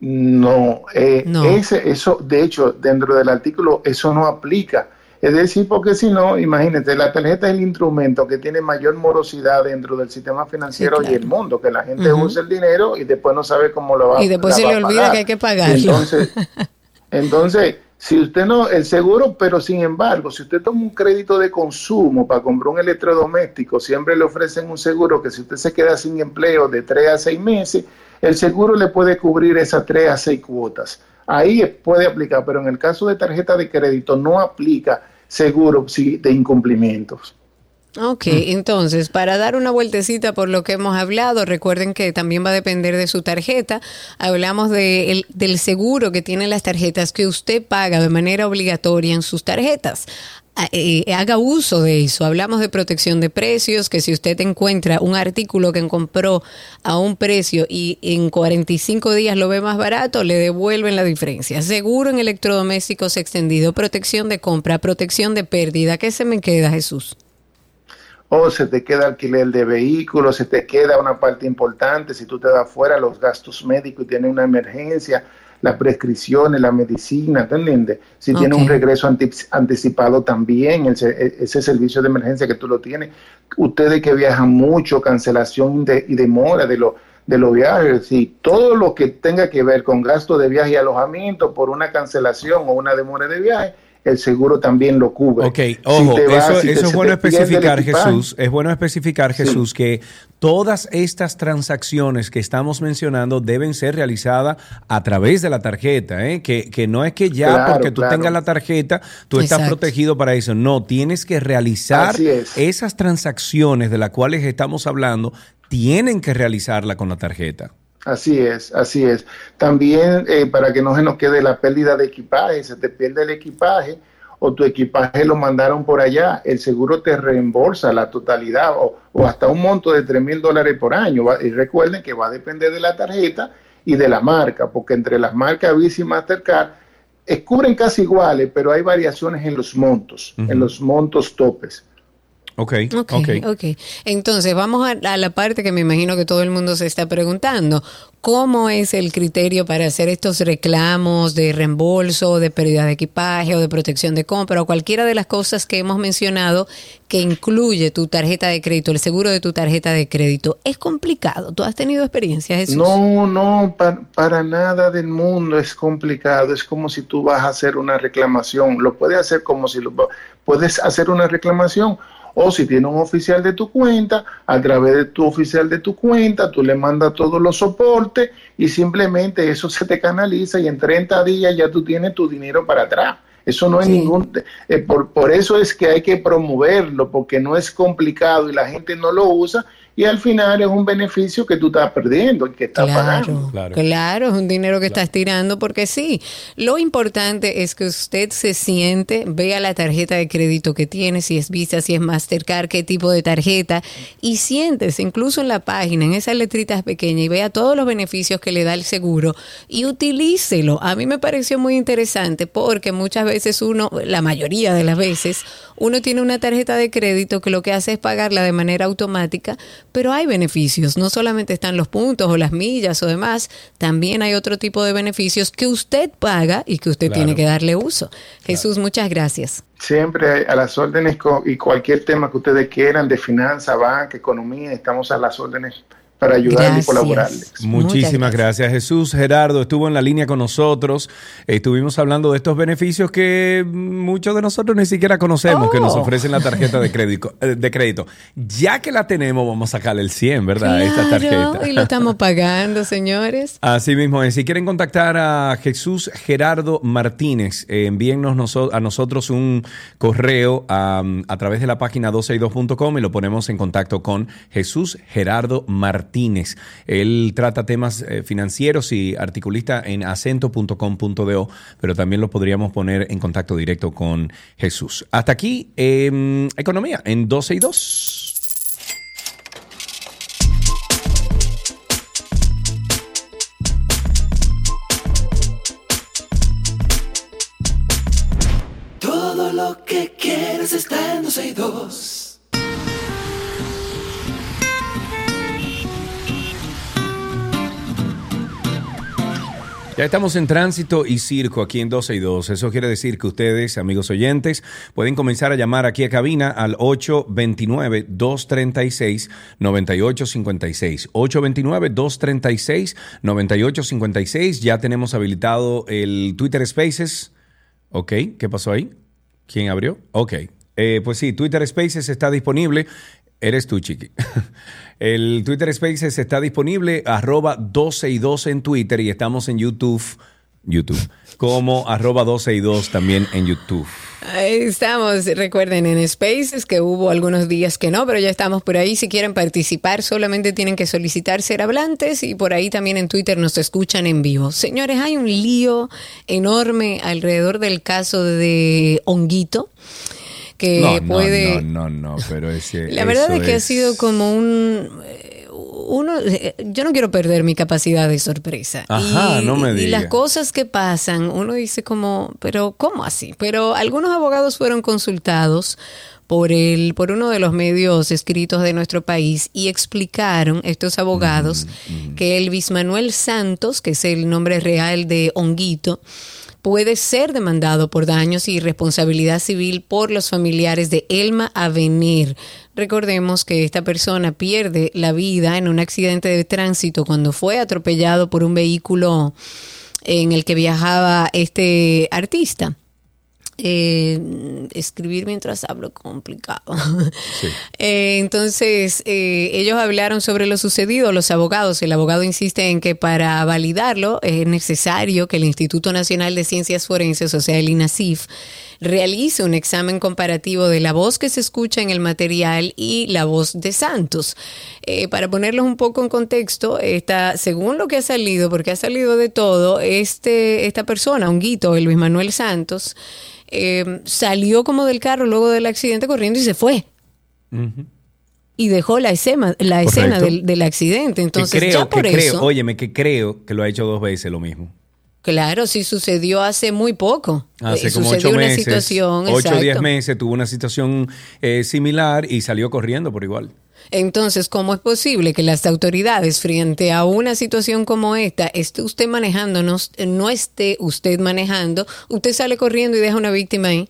No, eh, No. Ese, eso, de hecho, dentro del artículo, eso no aplica. Es decir, porque si no, imagínate, la tarjeta es el instrumento que tiene mayor morosidad dentro del sistema financiero Sí, y el claro. mundo, que la gente usa el dinero y después no sabe cómo lo va Y después se le a olvida pagar. que hay que pagarlo. Entonces, entonces, si usted no, el seguro, pero sin embargo, si usted toma un crédito de consumo para comprar un electrodoméstico, siempre le ofrecen un seguro que si usted se queda sin empleo de 3 a 6 meses, el seguro le puede cubrir esas 3 a 6 cuotas. Ahí puede aplicar, pero en el caso de tarjeta de crédito no aplica seguro sí, de incumplimientos. Ok, entonces, para dar una vueltecita por lo que hemos hablado, recuerden que también va a depender de su tarjeta. Hablamos de el- del seguro que tienen las tarjetas que usted paga de manera obligatoria en sus tarjetas. Ah, eh, haga uso de eso. Hablamos de protección de precios, que si usted encuentra un artículo que compró a un precio y en 45 días lo ve más barato, le devuelven la diferencia. Seguro en electrodomésticos extendido, protección de compra, protección de pérdida. ¿Qué se me queda, Jesús? o se te queda alquiler de vehículos, se te queda una parte importante, si tú te das fuera los gastos médicos y tienes una emergencia, las prescripciones, la medicina, ¿te entiendes? Si Ok. tienes un regreso anti- anticipado también, ese, e, ese servicio de emergencia que tú lo tienes. Ustedes que viajan mucho, cancelación de, y demora de, lo- de los viajes, y todo lo que tenga que ver con gasto de viaje y alojamiento por una cancelación o una demora de viaje, el seguro también lo cubre. Ok, Si ojo, te vas, eso, si te- eso es bueno te especificar, Jesús. Es bueno especificar, Jesús, que todas estas transacciones que estamos mencionando deben ser realizadas a través de la tarjeta, ¿eh? que, que no es que ya Claro, porque tú claro. tengas la tarjeta, tú estás protegido para eso. No, tienes que realizar es. esas transacciones de las cuales estamos hablando, tienen que realizarla con la tarjeta. Así es, así es. También eh, para que no se nos quede la pérdida de equipaje, se te pierde el equipaje o tu equipaje lo mandaron por allá, el seguro te reembolsa la totalidad o, o hasta un monto de 3 mil dólares por año. Y recuerden que va a depender de la tarjeta y de la marca, porque entre las marcas Visa y Mastercard eh, cubren casi iguales, pero hay variaciones en los montos, en los montos topes. Ok, Ok, ok. ok. Entonces, vamos a, a la parte que me imagino que todo el mundo se está preguntando. ¿Cómo es el criterio para hacer estos reclamos de reembolso, de pérdida de equipaje o de protección de compra o cualquiera de las cosas que hemos mencionado que incluye tu tarjeta de crédito, el seguro de tu tarjeta de crédito? ¿Es complicado? ¿Tú has tenido experiencia, Jesús? No, no, pa- para nada del mundo es complicado. Es como si tú vas a hacer una reclamación. Lo puedes hacer como si lo puedes hacer una reclamación. O si tienes un oficial de tu cuenta, a través de tu oficial de tu cuenta, tú le mandas todos los soportes y simplemente eso se te canaliza y en 30 días ya tú tienes tu dinero para atrás. Eso no es ningún... eh, por, por eso es que hay que promoverlo, porque no es complicado y la gente no lo usa y al final es un beneficio que tú estás perdiendo y que estás pagando. Claro, es un dinero que estás tirando porque sí. Lo importante es que usted se siente, vea la tarjeta de crédito que tiene, si es Visa, si es Mastercard, qué tipo de tarjeta, y siéntese incluso en la página, en esas letritas pequeñas, y vea todos los beneficios que le da el seguro y utilícelo. A mí me pareció muy interesante porque muchas veces uno, la mayoría de las veces, uno tiene una tarjeta de crédito que lo que hace es pagarla de manera automática, pero hay beneficios. No solamente están los puntos o las millas o demás, también hay otro tipo de beneficios que usted paga y que usted Claro. tiene que darle uso. Jesús, muchas gracias. Siempre a las órdenes co- y cualquier tema que ustedes quieran de finanza, banca, economía, estamos a las órdenes para ayudarles y colaborarles. Muchísimas gracias. Jesús Gerardo estuvo en la línea con nosotros. Estuvimos hablando de estos beneficios que muchos de nosotros ni siquiera conocemos que nos Oh. ofrecen la tarjeta de crédito, eh, de crédito. Ya que la tenemos, vamos a sacarle el 100, ¿verdad? A Esta Claro, tarjeta. y lo estamos pagando, señores. Así mismo es. Si quieren contactar a Jesús Gerardo Martínez, eh, envíennos noso- a nosotros un correo a, a través de la página 262.com y lo ponemos en contacto con Jesús Gerardo Martínez. Él trata temas eh, financieros y articulista en acento.com.do, pero también lo podríamos poner en contacto directo con Jesús. Hasta aquí, eh, Economía en 12 y 2. Todo lo que quieres está en 12 y 2. Ya estamos en tránsito y circo aquí en 12 y 2. Eso quiere decir que ustedes, amigos oyentes, pueden comenzar a llamar aquí a cabina al 829-236-9856. 829-236-9856. Ya tenemos habilitado el Twitter Spaces. Ok, ¿qué pasó ahí? ¿Quién abrió? Ok. Eh, pues sí, Twitter Spaces está disponible. Eres tú, Chiqui. El Twitter Spaces está disponible, arroba 12 y 2 en Twitter y estamos en YouTube, YouTube, como arroba 12 y 2 también en YouTube. Ahí estamos, recuerden en Spaces que hubo algunos días que no, pero ya estamos por ahí. Si quieren participar, solamente tienen que solicitar ser hablantes y por ahí también en Twitter nos escuchan en vivo. Señores, hay un lío enorme alrededor del caso de Honguito que No, puede... no, no, no, pero ese, La verdad es que ha sido como un... eh, Uno, eh, yo no quiero perder mi capacidad de sorpresa. Ajá, y, no me y diga. las cosas que pasan, uno dice como, pero ¿cómo así? Pero algunos abogados fueron consultados por el, por uno de los medios escritos de nuestro país y explicaron estos abogados Mm, que Elvis Manuel Santos, que es el nombre real de Honguito, puede ser demandado por daños y responsabilidad civil por los familiares de Elma Avenir. Recordemos que esta persona pierde la vida en un accidente de tránsito cuando fue atropellado por un vehículo en el que viajaba este artista. Eh, escribir mientras hablo complicado. Eh, entonces, eh, ellos hablaron sobre lo sucedido, los abogados. El abogado insiste en que para validarlo es necesario que el Instituto Nacional de Ciencias Forenses, o sea, el INACIF, realice un examen comparativo de la voz que se escucha en el material y la voz de Santos. Eh, para ponerlos un poco en contexto, está, según lo que ha salido, porque ha salido de todo, este, esta persona, Honguito, el Luis Manuel Santos, eh, salió como del carro luego del accidente corriendo y se fue. Y dejó la escena, la escena del, del accidente. Entonces, que creo, ya por que creo, eso. óyeme, que creo que lo ha hecho dos veces lo mismo. Claro, sí sucedió hace muy poco. Hace Eh, como sucedió ocho una situación, ocho o diez meses, tuvo una situación eh, similar y salió corriendo por igual. Entonces, ¿cómo es posible que las autoridades, frente a una situación como esta, esté usted manejando, no, no esté usted manejando, usted sale corriendo y deja una víctima ahí?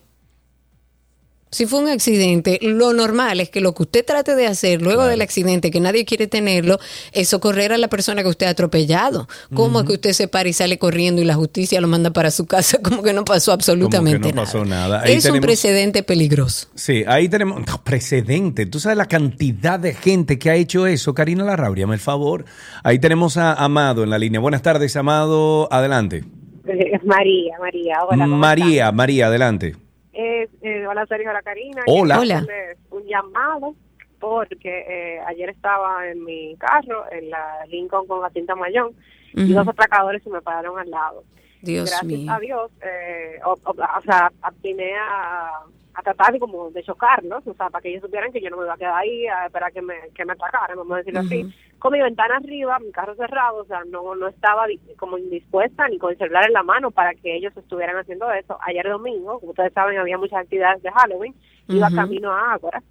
Si fue un accidente, lo normal es que lo que usted trate de hacer luego del accidente, que nadie quiere tenerlo, es socorrer a la persona que usted ha atropellado. ¿Cómo es que usted se para y sale corriendo y la justicia lo manda para su casa como que no pasó absolutamente Como que no nada? pasó nada. Ahí Es un precedente peligroso. Sí, ahí tenemos no, precedente. Tú sabes la cantidad de gente que ha hecho eso. Karina Larrauri, hazme el favor. Ahí tenemos a Amado en la línea. Buenas tardes, Amado. Adelante. María, María, hola. ¿cómo María, María, adelante. Eh, eh, hola, Sergio, hola, Karina. Hola. Hola. Un llamado porque eh, ayer estaba en mi carro, en la Lincoln con Jacinta Mayón, y dos atracadores se me pararon al lado. Dios Gracias mío. a Dios, eh, o, o- o sea, atiné a, a tratar de como de chocarlos, o sea, para que ellos supieran que yo no me iba a quedar ahí a esperar que me, que me atacaran, vamos a decirlo así. Con mi ventana arriba, mi carro cerrado, o sea, no, no estaba como indispuesta ni con el celular en la mano para que ellos estuvieran haciendo eso. Ayer domingo, como ustedes saben, había muchas actividades de Halloween, iba Ujú. camino a Ágora.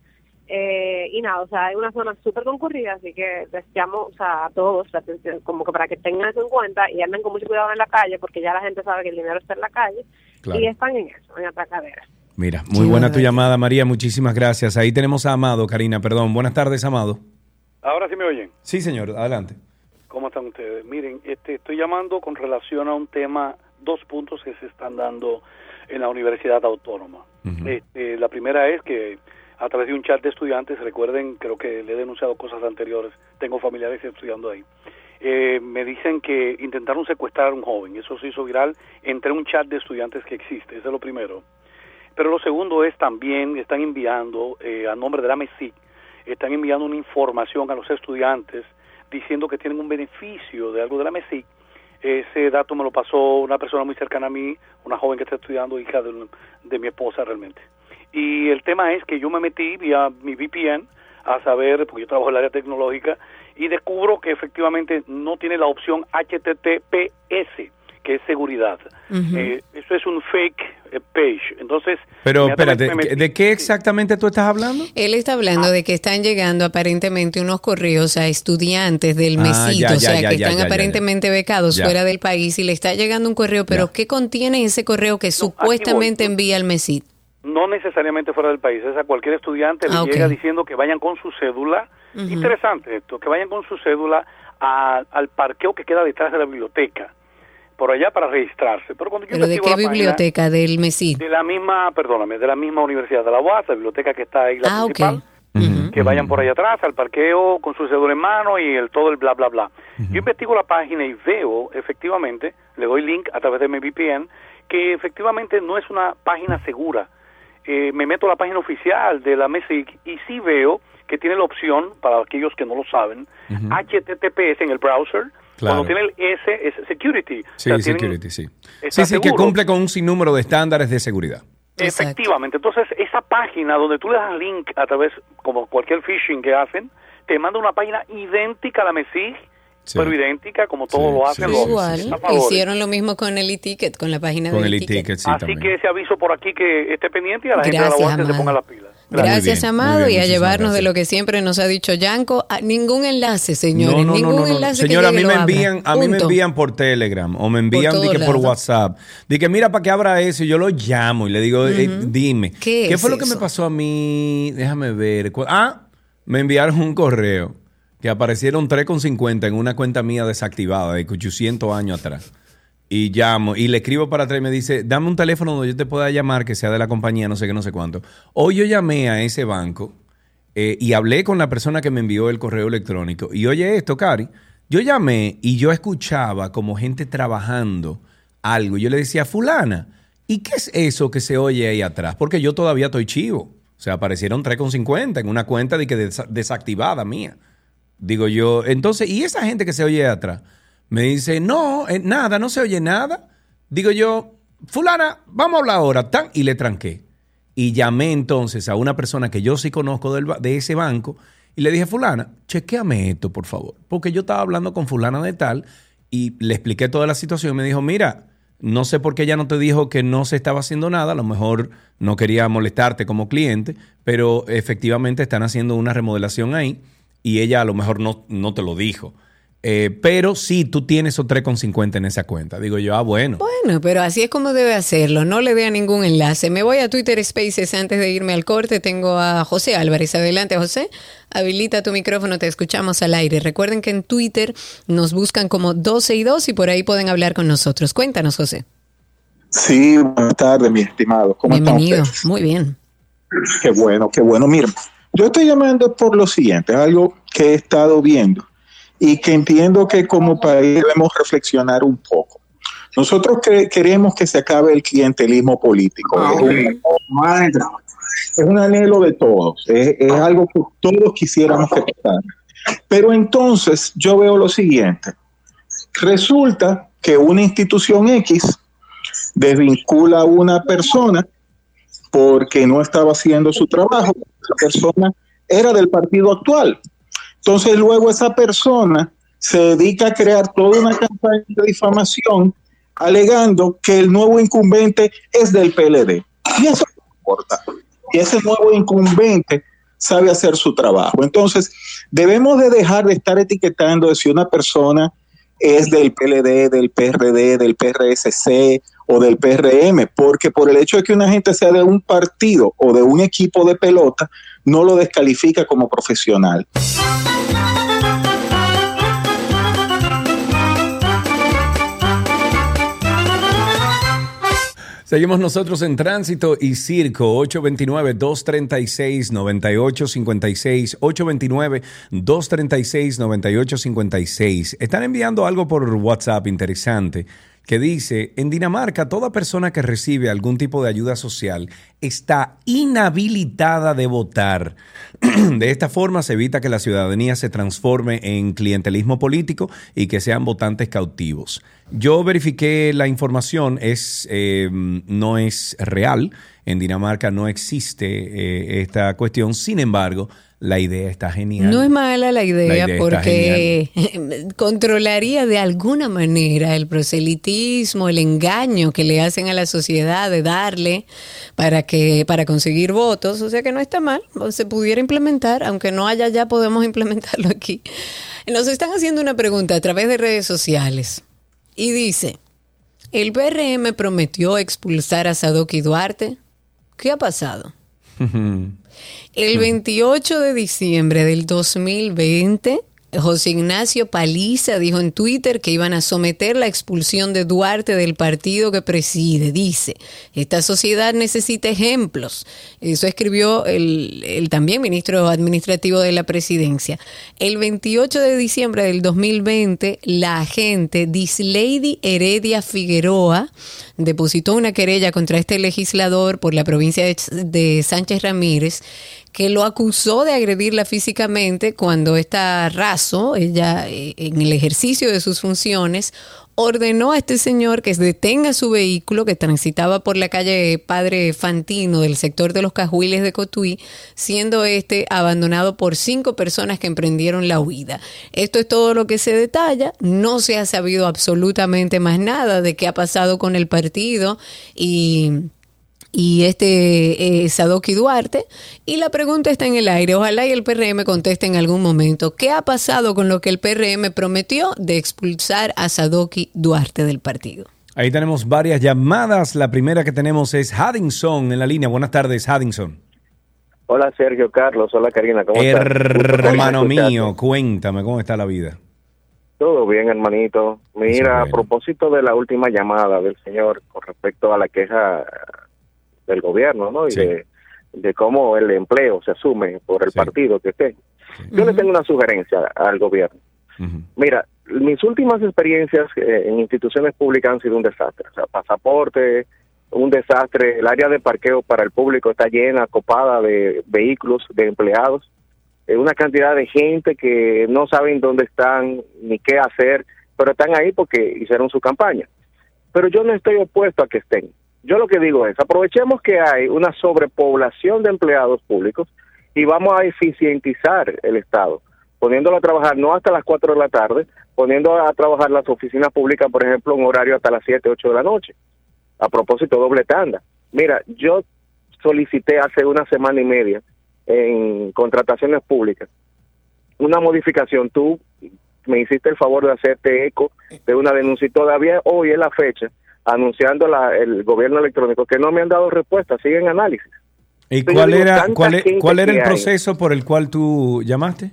Eh, y nada, o sea, hay una zona súper concurrida, así que les llamo o sea, a todos, la atención, como que para que tengan eso en cuenta y anden con mucho cuidado en la calle, porque ya la gente sabe que el dinero está en la calle Claro. y están en eso, en atracaderas. Mira, muy buena tu barbaridad. llamada, María. Muchísimas gracias. Ahí tenemos a Amado, Karina, perdón. Buenas tardes, Amado. Ahora sí me oyen. Sí, señor, adelante. ¿Cómo están ustedes? Miren, este, estoy llamando con relación a un tema, dos puntos que se están dando en la Universidad Autónoma. Este, la primera es que a través de un chat de estudiantes, recuerden, creo que le he denunciado cosas anteriores, tengo familiares estudiando ahí, eh, me dicen que intentaron secuestrar a un joven, eso se hizo viral entre un chat de estudiantes que existe, eso es lo primero. Pero lo segundo es también, están enviando eh, a nombre de la MESIC, están enviando una información a los estudiantes diciendo que tienen un beneficio de algo de la MESIC. Ese dato me lo pasó una persona muy cercana a mí, una joven que está estudiando, hija de, de mi esposa realmente. Y el tema es que yo me metí vía mi VPN a saber, porque yo trabajo en el área tecnológica, y descubro que efectivamente no tiene la opción HTTPS, que es seguridad. Eh, eso es un fake eh, page. Entonces, Pero espérate. ¿de qué exactamente tú estás hablando? Él está hablando de que están llegando aparentemente unos correos a estudiantes del Ah, mesito, ya, o sea, ya, ya, que están ya, ya, aparentemente becados Ya. fuera del país y le está llegando un correo, pero Ya. ¿qué contiene ese correo que supuestamente voy. envía el mesito? no necesariamente fuera del país, es a cualquier estudiante le Ah, ok. llega diciendo que vayan con su cédula, interesante esto, que vayan con su cédula a- al parqueo que queda detrás de la biblioteca, por allá para registrarse. Pero cuando yo ¿Pero de investigo qué la página- biblioteca? Del mesito. de la misma, perdóname, de la misma universidad de la UAS, la biblioteca que está ahí, la Ah, ok. principal, Ujú. que vayan por allá atrás al parqueo con su cédula en mano y el todo el bla bla bla. Yo investigo la página y veo efectivamente, le doy link a través de mi VPN, que efectivamente no es una página segura. Eh, me meto a la página oficial de la MESIC y sí veo que tiene la opción, para aquellos que no lo saben, HTTPS en el browser. Claro. Cuando tiene el S es security. Sí, O sea, tienen- security, sí. está Sí, sí, que cumple con un sinnúmero de estándares de seguridad. Exacto. Efectivamente. Entonces, esa página donde tú le das link a través, como cualquier phishing que hacen, te manda una página idéntica a la MESIG, Sí. pero idéntica como todos Sí, lo hacen sí, los sí, Igual, hicieron lo mismo con el e-ticket, con la página Con del el e-ticket. sí, Así también. que ese aviso por aquí que esté pendiente y a la gente de Gracias, la se ponga las pilas. Gracias, bien, Amado, bien, y a llevarnos de lo que siempre nos ha dicho Yanko. a ningún enlace, señores. No, no, no, ningún no, no. enlace que Señora, a mí me envían, a mí me envían por Telegram o me envían Por que. WhatsApp. Di que mira para que abra eso y yo lo llamo y le digo, eh, dime, ¿Qué es fue lo que me pasó a mí? Déjame ver. Ah, me enviaron un correo que aparecieron 3,50 en una cuenta mía desactivada de 800 años atrás. Y llamo y le escribo para atrás y me dice, dame un teléfono donde yo te pueda llamar, que sea de la compañía, no sé qué, no sé cuánto. Hoy yo llamé a ese banco eh, y hablé con la persona que me envió el correo electrónico. Y oye esto, Cari, yo llamé y yo escuchaba como gente trabajando algo. Yo le decía, fulana, ¿y qué es eso que se oye ahí atrás? Porque yo todavía estoy chivo. O sea, aparecieron 3,50 en una cuenta de que desa- desactivada mía. Digo yo, entonces, ¿y esa gente que se oye atrás? Me dice, no, eh, nada, no se oye nada. Digo yo, fulana, vamos a hablar ahora, tan, y le tranqué. Y llamé entonces a una persona que yo sí conozco de ese banco y le dije, fulana, chequeame esto, por favor. Porque yo estaba hablando con fulana de tal y le expliqué toda la situación me dijo, mira, no sé por qué ella no te dijo que no se estaba haciendo nada, a lo mejor no quería molestarte como cliente, pero efectivamente están haciendo una remodelación ahí y ella a lo mejor no, no te lo dijo. Eh, pero sí, tú tienes esos 3,50 en esa cuenta. Digo yo, ah, bueno. Bueno, pero así es como debe hacerlo. No le dé a ningún enlace. Me voy a Twitter Spaces antes de irme al corte. Tengo a José Álvarez. Adelante, José. Habilita tu micrófono, te escuchamos al aire. Recuerden que en Twitter nos buscan como 12 y 2 y por ahí pueden hablar con nosotros. Cuéntanos, José. Sí, buenas tardes, mi estimado. ¿Cómo están Bienvenido. Muy bien. Qué bueno, qué bueno. Mira, yo estoy llamando por lo siguiente, algo que he estado viendo y que entiendo que como país debemos reflexionar un poco. Nosotros que- queremos que se acabe el clientelismo político. Es un, es un anhelo de todos, es, es algo que todos quisiéramos que pasara. Pero entonces yo veo lo siguiente. Resulta que una institución X desvincula a una persona porque no estaba haciendo su trabajo. La persona era del partido actual. Entonces luego esa persona se dedica a crear toda una campaña de difamación alegando que el nuevo incumbente es del PLD. Y eso no importa. Y ese nuevo incumbente sabe hacer su trabajo. Entonces, debemos de dejar de estar etiquetando de si una persona es del PLD, del PRD, del PRSC o del PRM, porque por el hecho de que una gente sea de un partido o de un equipo de pelota, no lo descalifica como profesional. Seguimos nosotros en Tránsito y Circo, 829-236-9856, 829-236-9856. Están enviando algo por WhatsApp interesante que dice, en Dinamarca toda persona que recibe algún tipo de ayuda social está inhabilitada de votar. De esta forma se evita que la ciudadanía se transforme en clientelismo político y que sean votantes cautivos. Yo verifiqué la información, es, eh, no es real. En Dinamarca no existe eh, esta cuestión. Sin embargo, la idea está genial. No es mala la idea, La idea está porque controlaría de alguna manera el proselitismo, el engaño que le hacen a la sociedad de darle para que para conseguir votos, o sea que no está mal, se pudiera implementar, aunque no haya ya podemos implementarlo aquí. Nos están haciendo una pregunta a través de redes sociales y dice, ¿el PRM prometió expulsar a Sadoki Duarte? ¿Qué ha pasado? El 28 de diciembre del 2020, José Ignacio Paliza dijo en Twitter que iban a someter la expulsión de Duarte del partido que preside. Dice, esta sociedad necesita ejemplos. Eso escribió el, el también ministro administrativo de la presidencia. El 28 de diciembre del 2020, la agente Dislady Heredia Figueroa depositó una querella contra este legislador por la provincia de, Sánchez Ramírez que lo acusó de agredirla físicamente cuando esta raso, ella eh, en el ejercicio de sus funciones, ordenó a este señor que detenga su vehículo que transitaba por la calle Padre Fantino del sector de los Cajuiles de Cotuí, siendo este abandonado por cinco personas que emprendieron la huida. Esto es todo lo que se detalla, no se ha sabido absolutamente más nada de qué ha pasado con el partido y y este eh, Sadoki Duarte. Y la pregunta está en el aire. Ojalá y el PRM conteste en algún momento. ¿Qué ha pasado con lo que el PRM prometió de expulsar a Sadoki Duarte del partido? Ahí tenemos varias llamadas. La primera que tenemos es Haddington en la línea. Buenas tardes, Haddington. Hola Sergio Carlos, hola Karina, ¿cómo estás? Hermano mío, cuéntame cómo está la vida. Todo bien, hermanito. Mira, a propósito de la última llamada del señor con respecto a la queja del gobierno, ¿no? Y de, de cómo el empleo se asume por el partido que esté. Yo le tengo una sugerencia al gobierno. Mira, mis últimas experiencias eh, en instituciones públicas han sido un desastre. O sea, pasaporte, un desastre. El área de parqueo para el público está llena, copada de vehículos, de empleados. Eh, una cantidad de gente que no saben dónde están ni qué hacer, pero están ahí porque hicieron su campaña. Pero yo no estoy opuesto a que estén. Yo lo que digo es, aprovechemos que hay una sobrepoblación de empleados públicos y vamos a eficientizar el Estado, poniéndolo a trabajar no hasta las 4 de la tarde, poniendo a trabajar las oficinas públicas, por ejemplo, un horario hasta las 7, 8 de la noche. A propósito, doble tanda. Mira, yo solicité hace una semana y media en contrataciones públicas una modificación. Tú me hiciste el favor de hacerte eco de una denuncia y todavía hoy es la fecha anunciando la, el gobierno electrónico que no me han dado respuesta, siguen análisis. ¿Y Entonces, cuál digo, era, cuál, e- era el hay. proceso por el cual tú llamaste?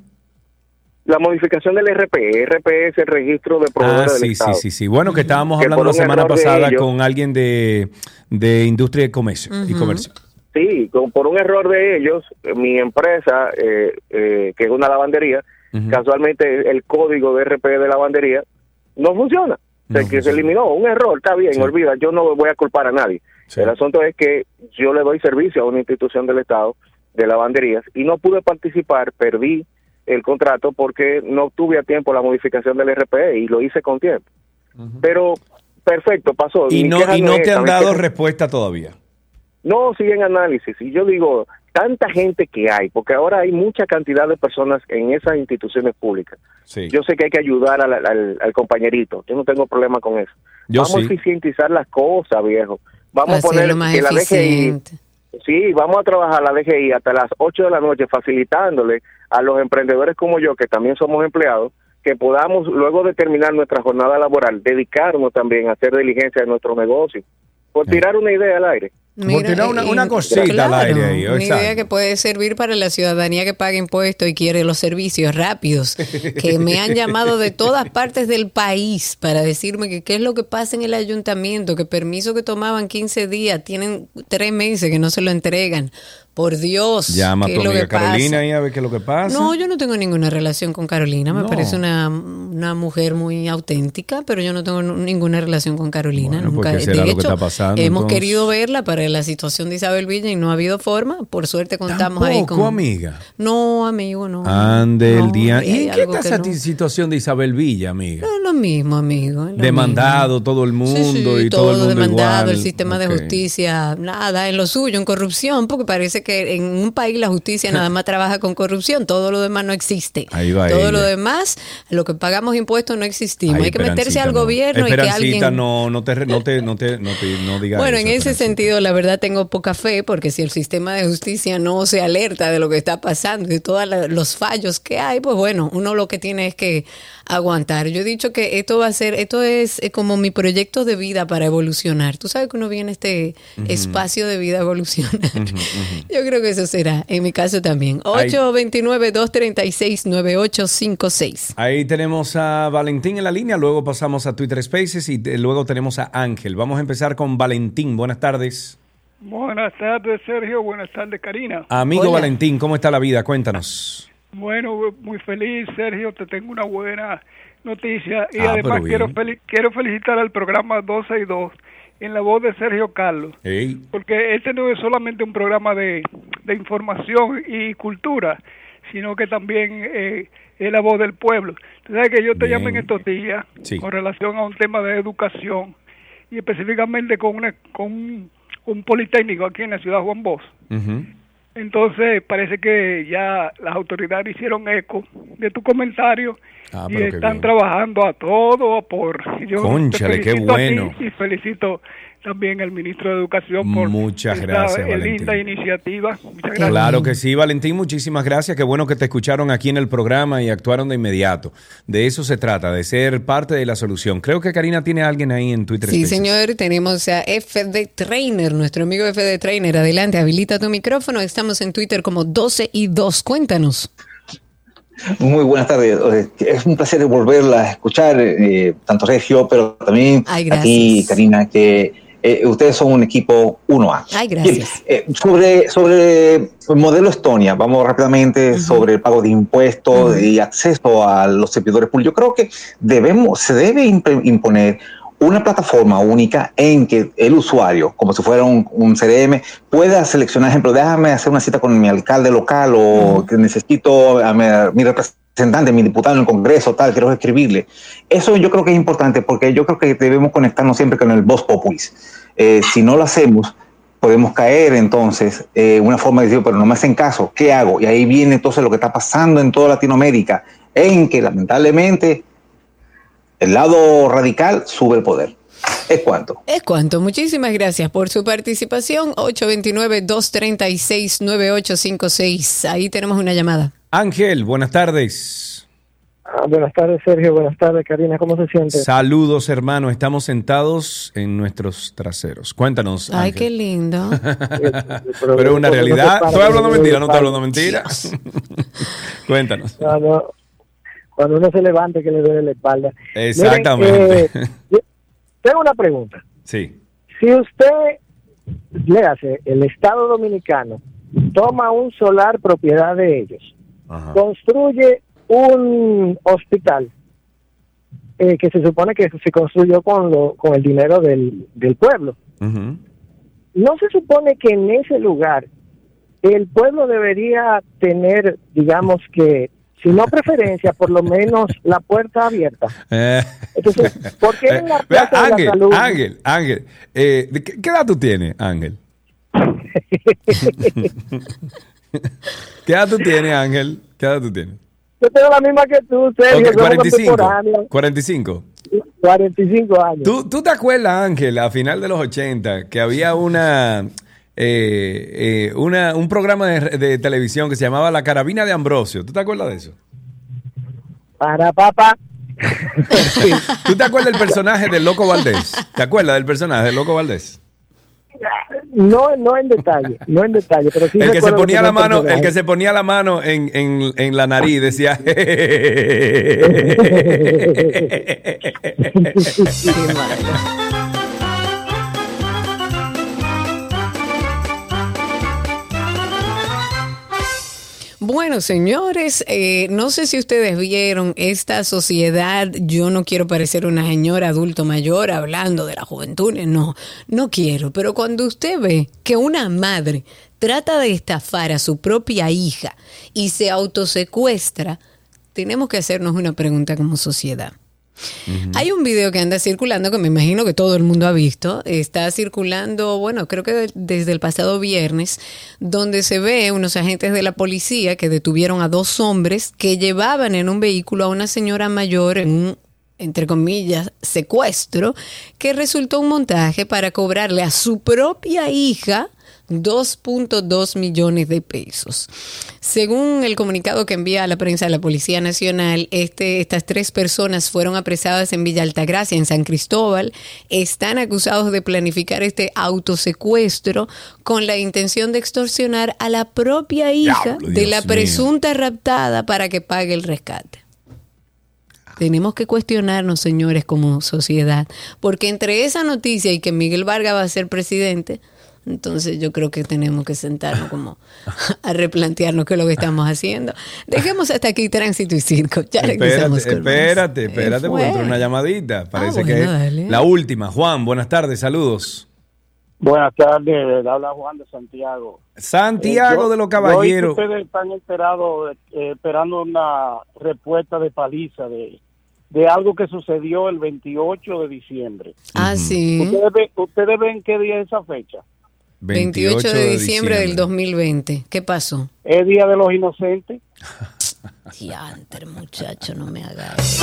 La modificación del RP, RP es el registro de Ah, proveedores del sí, sí, Estado. sí, sí. Bueno, que estábamos Que hablando la semana pasada ellos- con alguien de, de industria de comercio y comercio. Sí, con- por un error de ellos, mi empresa, eh, eh, que es una lavandería, casualmente el código de RP de lavandería no funciona. O sea, que se eliminó, un error, está bien, olvida, yo no voy a culpar a nadie. El asunto es que yo le doy servicio a una institución del Estado de lavanderías y no pude participar, perdí el contrato porque no tuve a tiempo la modificación del RP y lo hice con tiempo. Pero perfecto, pasó. Y Mi no, y no es, te han ¿sabes dado respuesta todavía. No, siguen análisis. Y yo digo, tanta gente que hay, porque ahora hay mucha cantidad de personas en esas instituciones públicas. Sí. Yo sé que hay que ayudar al, al- al compañerito. Yo no tengo problema con eso. Yo vamos sí. a eficientizar las cosas, viejo. Vamos a poner más que la DGI, sí, vamos a trabajar la DGI hasta las 8 de la noche facilitándole a los emprendedores como yo, que también somos empleados, que podamos, luego de terminar nuestra jornada laboral, dedicarnos también a hacer diligencia de nuestro negocio. Por tirar una idea al aire. Tirar una- una cosita al aire ahí, Una idea que puede servir para la ciudadanía que paga impuestos y quiere los servicios rápidos, que me han llamado de todas partes del país para decirme que qué es lo que pasa en el ayuntamiento, que permiso que tomaban 15 días, tienen tres meses que no se lo entregan. Por Dios, Llama a ¿qué tu amiga que pasa? Carolina y a ver qué es lo que pasa. No, yo no tengo ninguna relación con Carolina. Me No. parece una, una mujer muy auténtica, pero yo no tengo ninguna relación con Carolina. Bueno, nunca. ¿qué será de lo que hecho, está pasando, hemos entonces? querido verla para la situación de Isabel Villa y no ha habido forma. Por suerte contamos ahí con. amiga. No, amigo, no. Ande el No, día. ¿Y en qué está esa no. situación de Isabel Villa, amiga? Es lo mismo, amigo. lo Demandado todo el mundo. Sí, sí, y todo, el mundo demandado, igual. el sistema de justicia, nada, en lo suyo, en corrupción, porque parece que en un país la justicia nada más trabaja con corrupción, todo lo demás no existe. Ahí va todo ella. lo demás, lo que pagamos impuestos no existimos. Ay, Hay que meterse al no. gobierno y que alguien... no, no te, no te, no te, no te, no digas Bueno, eso, en ese sentido, la verdad tengo poca fe porque si el sistema de justicia no se alerta de lo que está pasando y todos la- los fallos que hay, pues bueno, uno lo que tiene es que aguantar. Yo he dicho que esto va a ser, esto es eh, como mi proyecto de vida para evolucionar. Tú sabes que uno viene a este espacio de vida a evolucionar. Yo creo que eso será, en mi caso también. Ay. 829-236-9856. Ahí tenemos a Valentín en la línea, luego pasamos a Twitter Spaces y luego tenemos a Ángel. Vamos a empezar con Valentín. Buenas tardes. Buenas tardes, Sergio. Buenas tardes, Karina. Amigo Hola. Valentín, ¿cómo está la vida? Cuéntanos. Bueno, muy feliz, Sergio. Te tengo una buena noticia. Y Ah, además quiero, bien. fel- quiero felicitar al programa 12 y 2 en la voz de Sergio Carlos. Ey. Porque este no es solamente un programa de, de información y cultura, sino que también eh, es la voz del pueblo. Tú sabes que yo te llamé en estos días Sí. con relación a un tema de educación y específicamente con, una, con un, un politécnico aquí en la ciudad Juan Bosch. Entonces parece que ya las autoridades hicieron eco de tu comentario Ah, y están trabajando a todo vapor. Y Yo qué bueno. Y felicito también al ministro de Educación por Muchas esta, gracias, eh, Valentín. linda iniciativa. Muchas gracias. Claro que sí, Valentín, muchísimas gracias. Qué bueno que te escucharon aquí en el programa y actuaron de inmediato. De eso se trata, de ser parte de la solución. Creo que Karina tiene a alguien ahí en Twitter. Sí, Spaces. señor, tenemos a FD Trainer, nuestro amigo FD Trainer. Adelante, habilita tu micrófono. Estamos en Twitter como 12 y 2. Cuéntanos. Muy buenas tardes. Es un placer volverla a escuchar, eh, tanto Sergio, pero también a ti, Karina, que eh, ustedes son un equipo 1A. Ay, gracias. Eh, sobre, sobre el modelo Estonia, vamos rápidamente sobre el pago de impuestos y acceso a los servidores públicos. Yo creo que debemos, se debe imponer una plataforma única en que el usuario, como si fuera un, CRM, pueda seleccionar, ejemplo, déjame hacer una cita con mi alcalde local o que necesito a mi, representante, mi diputado en el Congreso, tal, quiero escribirle. Eso yo creo que es importante porque yo creo que debemos conectarnos siempre con el voz populis. Eh, si no lo hacemos, podemos caer entonces en una forma de decir, pero no me hacen caso, ¿qué hago? Y ahí viene entonces lo que está pasando en toda Latinoamérica, en que lamentablemente el lado radical sube el poder. Es cuanto. Es cuanto. Muchísimas gracias por su participación. 829-236-9856. Ahí tenemos una llamada. Ángel, buenas tardes. Ah, buenas tardes, Sergio. Buenas tardes, Karina. ¿Cómo se siente? Saludos, hermano. Estamos sentados en nuestros traseros. Cuéntanos. Ay, qué lindo. pero, es una realidad. Estoy hablando mentira, no estoy hablando mentira. Cuéntanos cuando uno se levante que le duele la espalda. Exactamente. Eh, tengo una pregunta. Sí. Si usted, le hace el Estado Dominicano, toma un solar propiedad de ellos, construye un hospital eh, que se supone que se construyó con, lo, con el dinero del, del pueblo. ¿No se supone que en ese lugar el pueblo debería tener, digamos que, si no preferencia, por lo menos la puerta abierta. Eh. Entonces, ¿por qué en la Plaza Ángel, de la Salud? Ángel, Ángel, eh, ¿qué, ¿qué, edad tú tienes, Ángel? ¿Qué edad tú tienes, Ángel? ¿Qué edad tú tienes? Yo tengo la misma que tú, Sergio. Okay, 45. 45. 45 años. ¿Tú, ¿Tú te acuerdas, Ángel, a final de los 80, que había una eh, eh, una, un programa de, televisión que se llamaba La Carabina de Ambrosio. ¿Tú te acuerdas de eso? Para papá. ¿Tú te acuerdas del personaje del Loco Valdés? ¿Te acuerdas del personaje del Loco Valdés? No, no en detalle, no en detalle, pero sí el que se ponía la mano, el que se ponía la mano en, en, en la nariz decía Bueno, señores, eh, no sé si ustedes vieron esta sociedad, yo no quiero parecer una señora adulto mayor hablando de la juventud, no, no quiero, pero cuando usted ve que una madre trata de estafar a su propia hija y se autosecuestra, tenemos que hacernos una pregunta como sociedad. Hay un video que anda circulando que me imagino que todo el mundo ha visto. Está circulando, bueno, creo que desde el pasado viernes, donde se ve unos agentes de la policía que detuvieron a dos hombres que llevaban en un vehículo a una señora mayor en un entre comillas, secuestro, que resultó un montaje para cobrarle a su propia hija 2.2 millones de pesos. Según el comunicado que envía a la prensa de la Policía Nacional, este, estas tres personas fueron apresadas en Villa Altagracia, en San Cristóbal. Están acusados de planificar este autosecuestro con la intención de extorsionar a la propia hija de la presunta raptada para que pague el rescate. Tenemos que cuestionarnos, señores, como sociedad, porque entre esa noticia y que Miguel Vargas va a ser presidente, entonces yo creo que tenemos que sentarnos como a replantearnos qué es lo que estamos haciendo. Dejemos hasta aquí tránsito y circo. Ya regresamos espérate, espérate, espérate, porque entró una llamadita. Parece que es la última. Juan, buenas tardes, saludos. Buenas tardes, habla Juan de Santiago. Santiago de los Caballeros. Ustedes están esperados, eh, esperando una respuesta de paliza de, de algo que sucedió el 28 de diciembre. Ah, sí. ¿Ustedes, ¿Ustedes ven qué día es esa fecha? 28, de, diciembre, del 2020. ¿Qué pasó? Es Día de los Inocentes. Diantre, muchacho, no me hagas.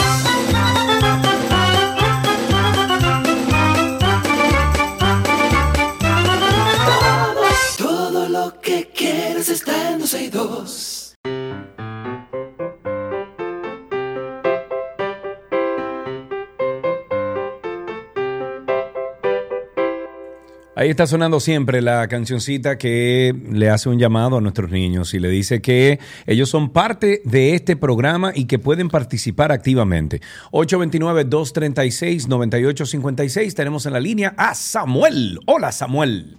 Todo, todo lo que quieres está en 12 y 2. Ahí está sonando siempre la cancioncita que le hace un llamado a nuestros niños y le dice que ellos son parte de este programa y que pueden participar activamente. 829-236-9856. Tenemos en la línea a Samuel. Hola, Samuel.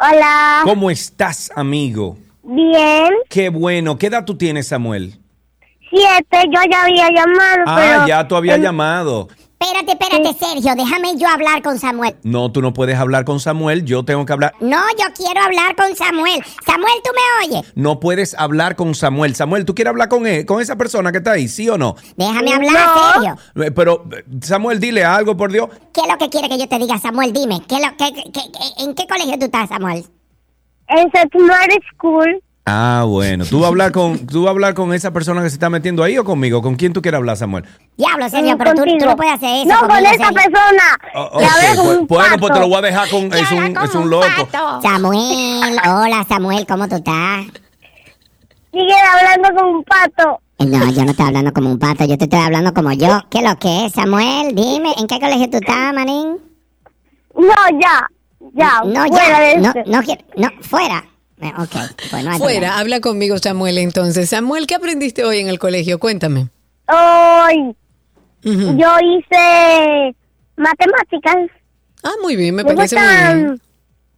Hola. ¿Cómo estás, amigo? Bien. Qué bueno. ¿Qué edad tú tienes, Samuel? Siete, yo ya había llamado, Ah, pero... ya tú habías llamado. Espérate, espérate, Sergio, déjame yo hablar con Samuel. No, tú no puedes hablar con Samuel, yo tengo que hablar. No, yo quiero hablar con Samuel. Samuel, ¿tú me oyes? No puedes hablar con Samuel. Samuel, ¿tú quieres hablar con él, con esa persona que está ahí, sí o no? Déjame hablar, Sergio. Eh, Pero, eh, Samuel, dile algo, por Dios. ¿Qué es lo que quiere que yo te diga, Samuel? Dime, ¿qué es lo, qué- qué- qué- ¿en qué colegio tú estás, Samuel? En Setmar School. Ah, bueno. ¿Tú vas a hablar con, tú vas a hablar con esa persona que se está metiendo ahí o conmigo? ¿Con quién tú quieres hablar, Samuel? Diablo, Sergio, pero tú, tú no puedes hacer eso. No, con esa persona. Oh, ok, pues, bueno, pues te lo voy a dejar con. Es un, es un loco. Samuel, hola, Samuel, ¿cómo tú estás? Sigue hablando con un pato. No, yo no estoy hablando como un pato, yo te estoy hablando como yo. ¿Qué es lo que es, Samuel? Dime, ¿en qué colegio tú estás, manín? No, ya. Ya. No, fuera de ya, no, este. no quiero, no, fuera. Eh, Ok, pues Fuera, problema. habla conmigo, Samuel, entonces. Samuel, ¿qué aprendiste hoy en el colegio? Cuéntame. Hoy yo hice matemáticas. Ah, muy bien, me parece muy bien.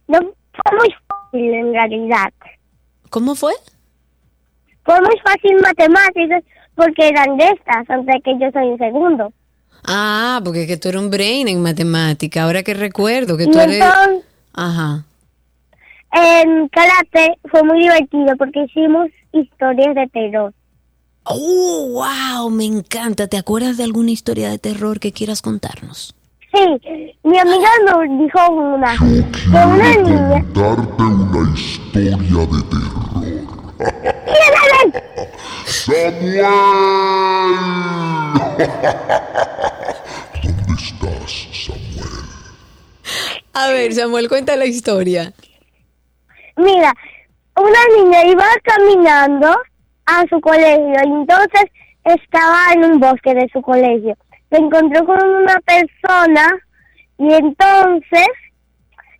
No fue muy fácil en realidad. ¿Cómo fue? Fue muy fácil matemáticas porque eran de estas, aunque que yo soy un segundo. Ah, porque que tú eres un brain en matemática. Ahora que recuerdo que Y tú eres... entonces, Ajá. En karate fue muy divertido porque hicimos historias de terror. ¡Oh, wow! Me encanta. ¿Te acuerdas de alguna historia de terror que quieras contarnos? Sí, mi amiga nos dijo una, que una niña... Darte una historia de terror. ¡Samuel! ¿Dónde estás, Samuel? A ver, Samuel, cuenta la historia. Mira, una niña iba caminando a su colegio y entonces estaba en un bosque de su colegio. Se encontró con una persona y entonces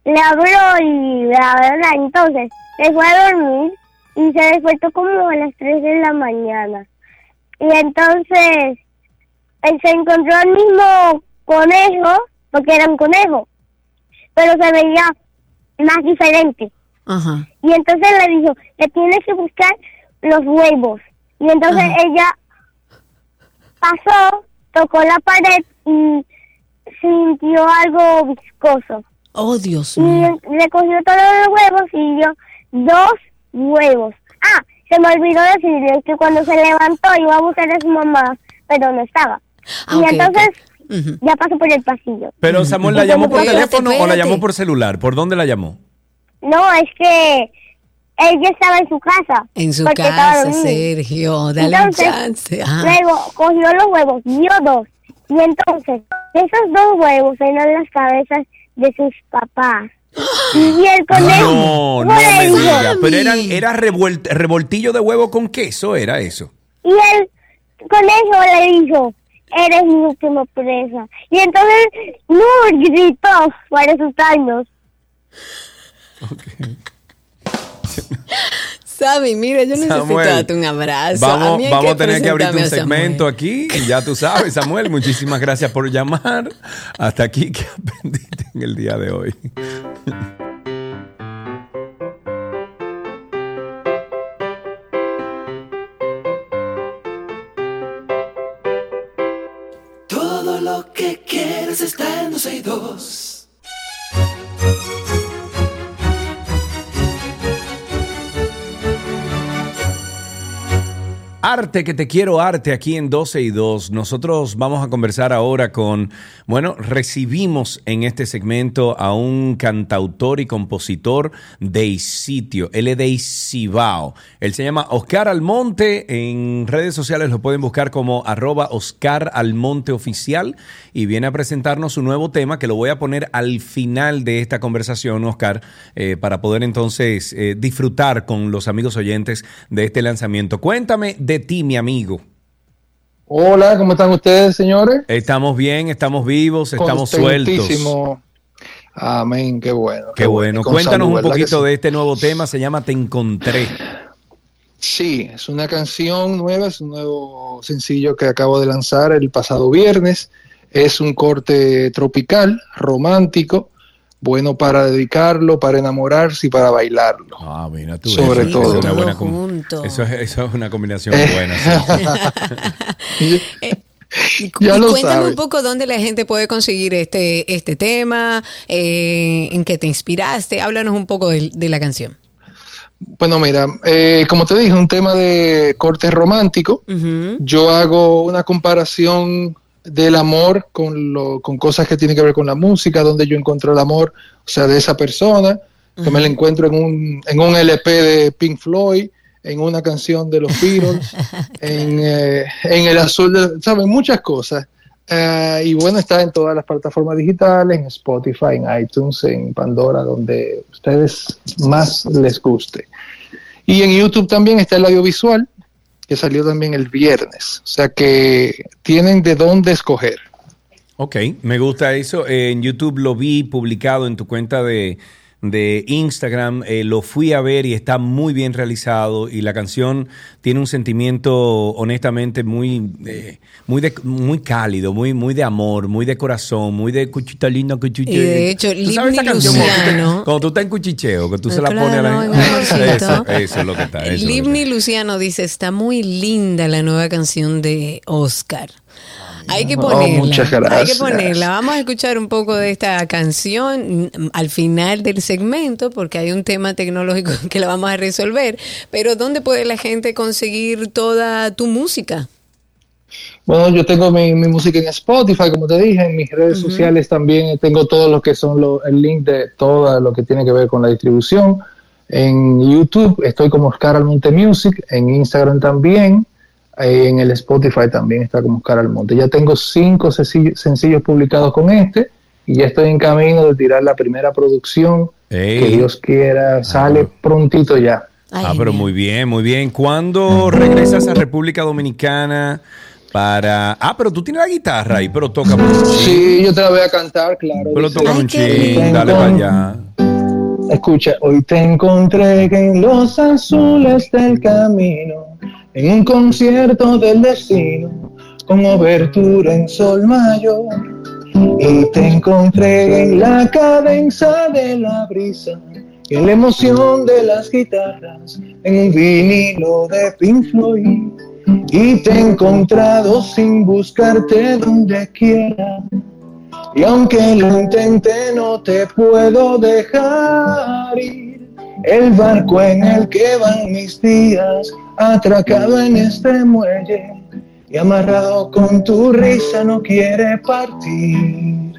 le abrió y la verdad, entonces se fue a dormir y se despertó como a las 3 de la mañana. Y entonces él se encontró al mismo conejo, porque era un conejo, pero se veía más diferente. Ajá. Y entonces le dijo, que tienes que buscar los huevos. Y entonces ella pasó, tocó la pared y sintió algo viscoso. Oh, Dios Y mío. recogió todos los huevos y dio dos huevos. Ah, se me olvidó decirle que cuando se levantó iba a buscar a su mamá, pero no estaba. Ah, y entonces ya pasó por el pasillo. Pero Samuel, ¿la llamó por teléfono o la llamó por celular? ¿Por dónde la llamó? No, es que ella estaba en su casa. En su casa. Sergio. Dale Entonces, un chance. Ajá. Luego cogió los huevos, dio dos. Y entonces, esos dos huevos eran las cabezas de sus papás. Y el conejo No, no me digas. Pero eran, era revuelt- revoltillo de huevo con queso, era eso. Y el conejo le dijo, eres mi última presa. Y entonces, no, gritó para asustarnos. Sammy, mira, yo necesito Samuel, darte un abrazo. Vamos, mí hay vamos a tener que abrirte un a segmento aquí. y Ya tú sabes, Samuel. Muchísimas gracias por llamar. Hasta aquí que aprendiste en el día de hoy. Arte, que te quiero arte aquí en 12 y 2. Nosotros vamos a conversar ahora con, bueno, recibimos en este segmento a un cantautor y compositor de sitio. Él es de. Él se llama Oscar Almonte. En redes sociales lo pueden buscar como arroba Oscar Almonte Oficial y viene a presentarnos su nuevo tema que lo voy a poner al final de esta conversación, Oscar, eh, para poder entonces eh, disfrutar con los amigos oyentes de este lanzamiento. Cuéntame ti, mi amigo. Hola, ¿cómo están ustedes, señores? Estamos bien, estamos vivos, estamos sueltos. Amén, qué bueno. Qué bueno. Cuéntanos salud, un ¿verdad que poquito sí? de este nuevo tema, se llama Te Encontré. Sí, es una canción nueva, es un nuevo sencillo que acabo de lanzar el pasado viernes. Es un corte tropical, romántico, bueno para dedicarlo, para enamorarse y para bailarlo. Ah, mira tú. Sobre eso, todo. eso es una buena junto. Eso, es, eso es una combinación Eh. buena. sí. Ya y lo cuéntame sabes. un poco dónde la gente puede conseguir este, este tema, eh, en qué te inspiraste. Háblanos un poco de, de la canción. Bueno, mira, eh, como te dije, un tema de corte romántico. Yo hago una comparación del amor con, lo, con cosas que tienen que ver con la música, donde yo encuentro el amor, o sea, de esa persona, que me la encuentro en un, en un LP de Pink Floyd, en una canción de los Beatles, en, eh, en el azul, de, ¿saben? Muchas cosas. Eh, y bueno, está en todas las plataformas digitales, en Spotify, en iTunes, en Pandora, donde ustedes más les guste. Y en YouTube también está el audiovisual, que salió también el viernes. O sea que tienen de dónde escoger. Ok, me gusta eso. En YouTube lo vi publicado en tu cuenta de, de Instagram. Eh, lo fui a ver y está muy bien realizado. Y la canción tiene un sentimiento, honestamente, muy, eh, muy, de- muy cálido, muy, muy de amor, muy de corazón, muy de cuchita linda, cuchita. Y de hecho, ¿Tú sabes esa canción cuando tú te- Luciano- Cuando tú estás en cuchicheo, que tú se la Claro, pones a la amorcito. Eso, eso es lo que está. eso es lo que Livni Luciano dice, está muy linda la nueva canción de Oscar. Hay que Oh, ponerla. Hay que ponerla. Vamos a escuchar un poco de esta canción al final del segmento porque hay un tema tecnológico que la vamos a resolver. Pero ¿dónde puede la gente conseguir toda tu música? Bueno, yo tengo mi, mi música en Spotify, como te dije, en mis redes sociales también tengo todo lo que son lo- el link de todo lo que tiene que ver con la distribución. En YouTube estoy como Oscar Almonte Music, en Instagram también, en el Spotify también está como Oscar Almonte. Ya tengo cinco sencillos, sencillos publicados con este y ya estoy en camino de tirar la primera producción. Ey. Que Dios quiera, sale prontito ya. Ah, pero muy bien, muy bien. ¿Cuándo regresas a República Dominicana para... Ah, pero tú tienes la guitarra ahí, pero toca. Sí, yo te la voy a cantar, claro. Pero toca un chin, Tengo- dale para allá. Escucha, hoy te encontré en los azules del camino, en un concierto del destino, con obertura en sol mayor. Y te encontré en la cadencia de la brisa, en la emoción de las guitarras, en un vinilo de Pink Floyd. Y te he encontrado sin buscarte donde quiera. Y aunque lo intenté, no te puedo dejar ir. El barco en el que van mis días, atracado en este muelle y amarrado con tu risa, no quiere partir.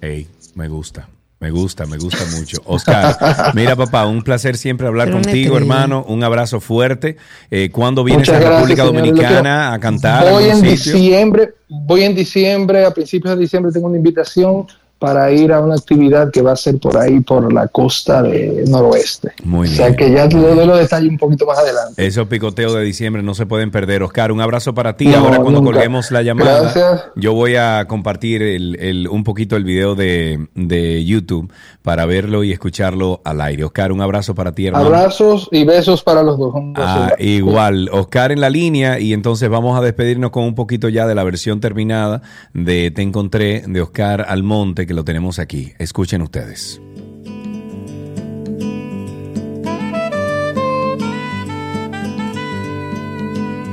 Ey, me gusta. Me gusta, me gusta mucho. Oscar, mira papá, un placer siempre hablar Pero contigo, hermano. Un abrazo fuerte. Eh, ¿Cuándo vienes Muchas a República Dominicana a cantar? Voy en diciembre, voy en diciembre, a principios de diciembre tengo una invitación para ir a una actividad que va a ser por ahí, por la costa de noroeste. Muy O sea bien. que ya te doy los detalles un poquito más adelante. Esos picoteos de diciembre no se pueden perder. Oscar, un abrazo para ti. No, Ahora cuando nunca. colguemos la llamada, Gracias. yo voy a compartir el, el- un poquito el video de, de YouTube para verlo y escucharlo al aire. Oscar, un abrazo para ti, hermano. Abrazos y besos para los dos. Ah, igual, Oscar en la línea y entonces vamos a despedirnos con un poquito ya de la versión terminada de Te Encontré de Oscar Almonte que lo tenemos aquí. Escuchen ustedes.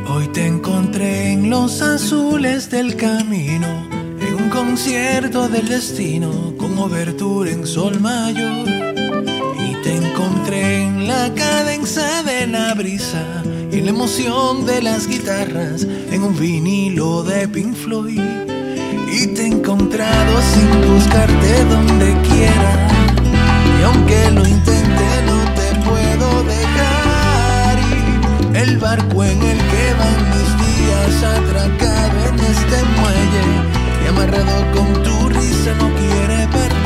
Hoy te encontré en los azules del camino, en un concierto del destino, con obertura en sol mayor. Y te encontré en la cadencia de la brisa, y en la emoción de las guitarras, en un vinilo de Pink Floyd. Y te he encontrado sin buscarte donde quiera, y aunque lo intente no te puedo dejar ir. El barco en el que van mis días atracado en este muelle y amarrado con tu risa no quiere partir.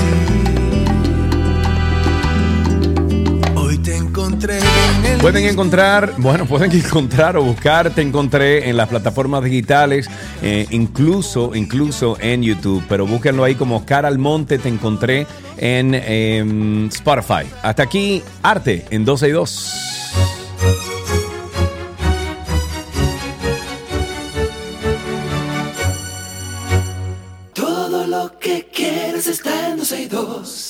Encontré en el Pueden encontrar, bueno, pueden encontrar o buscar, te encontré en las plataformas digitales, eh, incluso, incluso en YouTube, pero búsquenlo ahí como Oscar Almonte, te encontré en em, Spotify. Hasta aquí, arte en 12 y 2. Todo lo que quieres está en 12 y 2.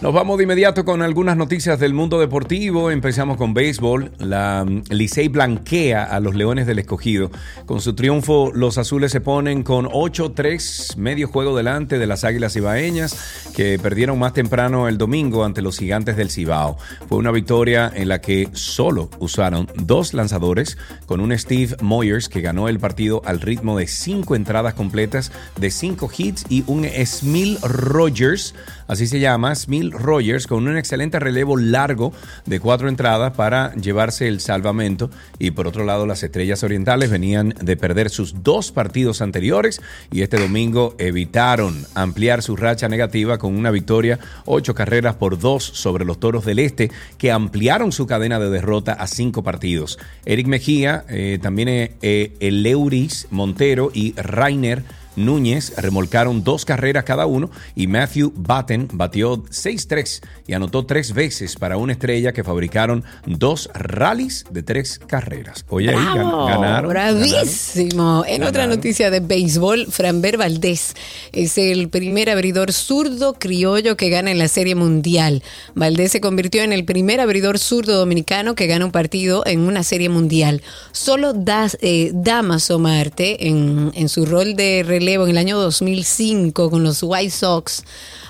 Nos vamos de inmediato con algunas noticias del mundo deportivo. Empezamos con béisbol. La mm, Licey blanquea a los Leones del Escogido. Con su triunfo, los azules se ponen con 8-3, medio juego delante de las Águilas Cibaeñas, que perdieron más temprano el domingo ante los Gigantes del Cibao. Fue una victoria en la que solo usaron dos lanzadores, con un Steve Moyers que ganó el partido al ritmo de cinco entradas completas de cinco hits y un Smil Rogers, así se llama, Smil Rogers, con un excelente relevo largo de cuatro entradas para llevarse el salvamento. Y por otro lado, las Estrellas Orientales venían de perder sus dos partidos anteriores y este domingo evitaron ampliar su racha negativa con una victoria, ocho carreras por dos sobre los Toros del Este, que ampliaron su cadena de derrota a cinco partidos. Eric Mejía, eh, también eh, eh, Montero y Rainer Núñez remolcaron dos carreras cada uno y Matthew Batten batió 6-3 y anotó tres veces para una estrella que fabricaron dos rallies de tres carreras. Oye, ahí ganaron. Bravísimo. En otra noticia de béisbol, Franber Valdés es el primer abridor zurdo criollo que gana en la Serie Mundial. Valdés se convirtió en el primer abridor zurdo dominicano que gana un partido en una Serie Mundial. Solo Das- eh, Damaso Marte, en, en su rol de relevo en el año 2005 con los White Sox,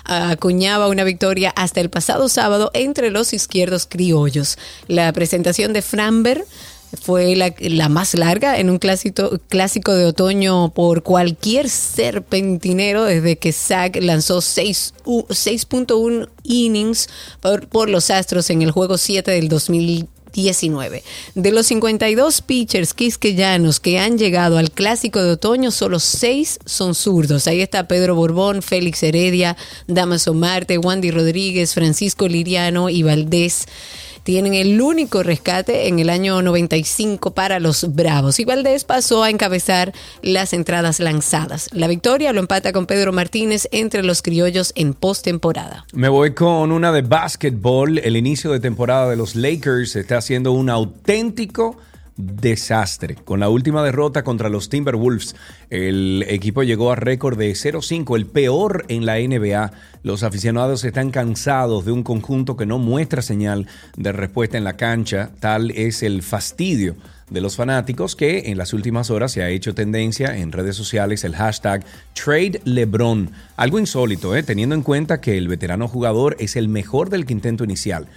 acuñaba una victoria hasta el pasado sábado entre los izquierdos criollos. La presentación de Framber fue la, más larga en un clásico, de otoño por cualquier serpentinero desde que Zach lanzó seis u- 6.1 innings por, por los Astros en el juego 7 del 2019. De los 52 pitchers quisqueyanos que han llegado al clásico de otoño, solo 6 son zurdos. Ahí está Pedro Borbón, Félix Heredia, Damaso Marte, Wandy Rodríguez, Francisco Liriano y Valdés tienen el único rescate en el año 95 para los Bravos. Y Valdés pasó a encabezar las entradas lanzadas. La victoria lo empata con Pedro Martínez entre los criollos en postemporada. Me voy con una de básquetbol. El inicio de temporada de los Lakers está haciendo un auténtico desastre. Con la última derrota contra los Timberwolves, el equipo llegó a récord de 0-5, el peor en la NBA. Los aficionados están cansados de un conjunto que no muestra señal de respuesta en la cancha. Tal es el fastidio de los fanáticos que en las últimas horas se ha hecho tendencia en redes sociales el hashtag Trade LeBron. Algo insólito, ¿eh? teniendo en cuenta que el veterano jugador es el mejor del quinteto inicial.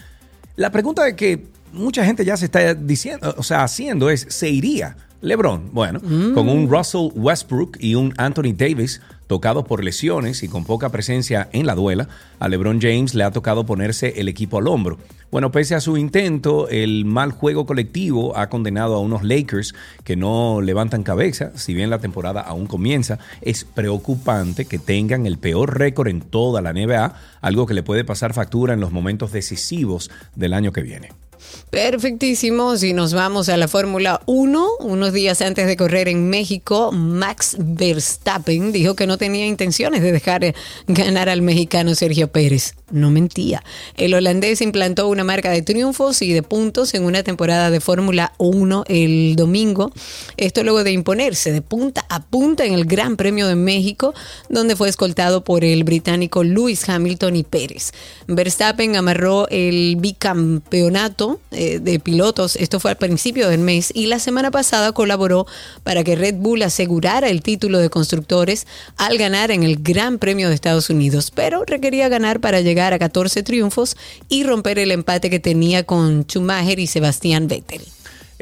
La pregunta de que mucha gente ya se está diciendo, o sea, haciendo es, ¿se iría LeBron? Bueno, con un Russell Westbrook y un Anthony Davis tocados por lesiones y con poca presencia en la duela, a LeBron James le ha tocado ponerse el equipo al hombro. Bueno, pese a su intento, el mal juego colectivo ha condenado a unos Lakers que no levantan cabeza, si bien la temporada aún comienza, es preocupante que tengan el peor récord en toda la NBA, algo que le puede pasar factura en los momentos decisivos del año que viene. Perfectísimo. Si nos vamos a la Fórmula 1, unos días antes de correr en México, Max Verstappen dijo que no tenía intenciones de dejar ganar al mexicano Sergio Pérez. No mentía. El holandés implantó una marca de triunfos y de puntos en una temporada de Fórmula 1 el domingo. Esto luego de imponerse de punta a punta en el Gran Premio de México, donde fue escoltado por el británico Lewis Hamilton y Pérez. Verstappen amarró el bicampeonato eh, de pilotos, esto fue al principio del mes, y la semana pasada colaboró para que Red Bull asegurara el título de constructores al ganar en el Gran Premio de Estados Unidos, pero requería ganar para llegar a 14 triunfos y romper el empate que tenía con Schumacher y Sebastián Vettel.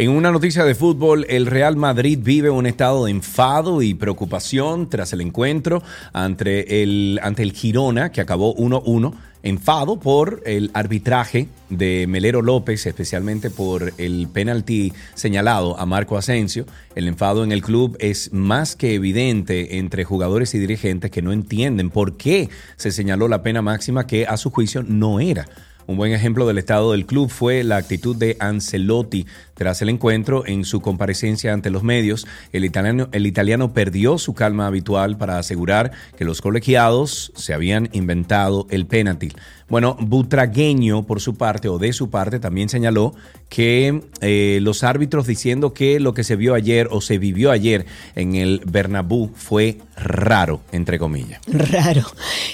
En una noticia de fútbol, el Real Madrid vive un estado de enfado y preocupación tras el encuentro ante el, ante el Girona, que acabó 1-1. Enfado por el arbitraje de Melero López, especialmente por el penalti señalado a Marco Asensio. El enfado en el club es más que evidente entre jugadores y dirigentes que no entienden por qué se señaló la pena máxima que a su juicio no era. Un buen ejemplo del estado del club fue la actitud de Ancelotti tras el encuentro en su comparecencia ante los medios. El italiano, el italiano perdió su calma habitual para asegurar que los colegiados se habían inventado el penalti. Bueno, Butragueño, por su parte, o de su parte, también señaló que eh, los árbitros diciendo que lo que se vio ayer o se vivió ayer en el Bernabú fue raro, entre comillas. Raro.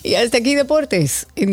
Y hasta aquí Deportes en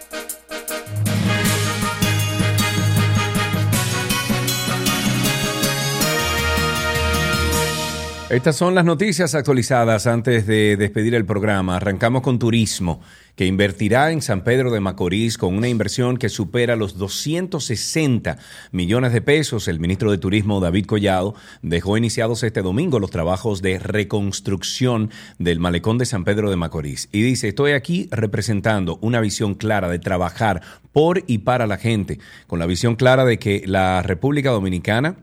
Estas son las noticias actualizadas antes de despedir el programa. Arrancamos con turismo, que invertirá en San Pedro de Macorís con una inversión que supera los 260 millones de pesos. El ministro de Turismo, David Collado, dejó iniciados este domingo los trabajos de reconstrucción del malecón de San Pedro de Macorís. Y dice, estoy aquí representando una visión clara de trabajar por y para la gente, con la visión clara de que la República Dominicana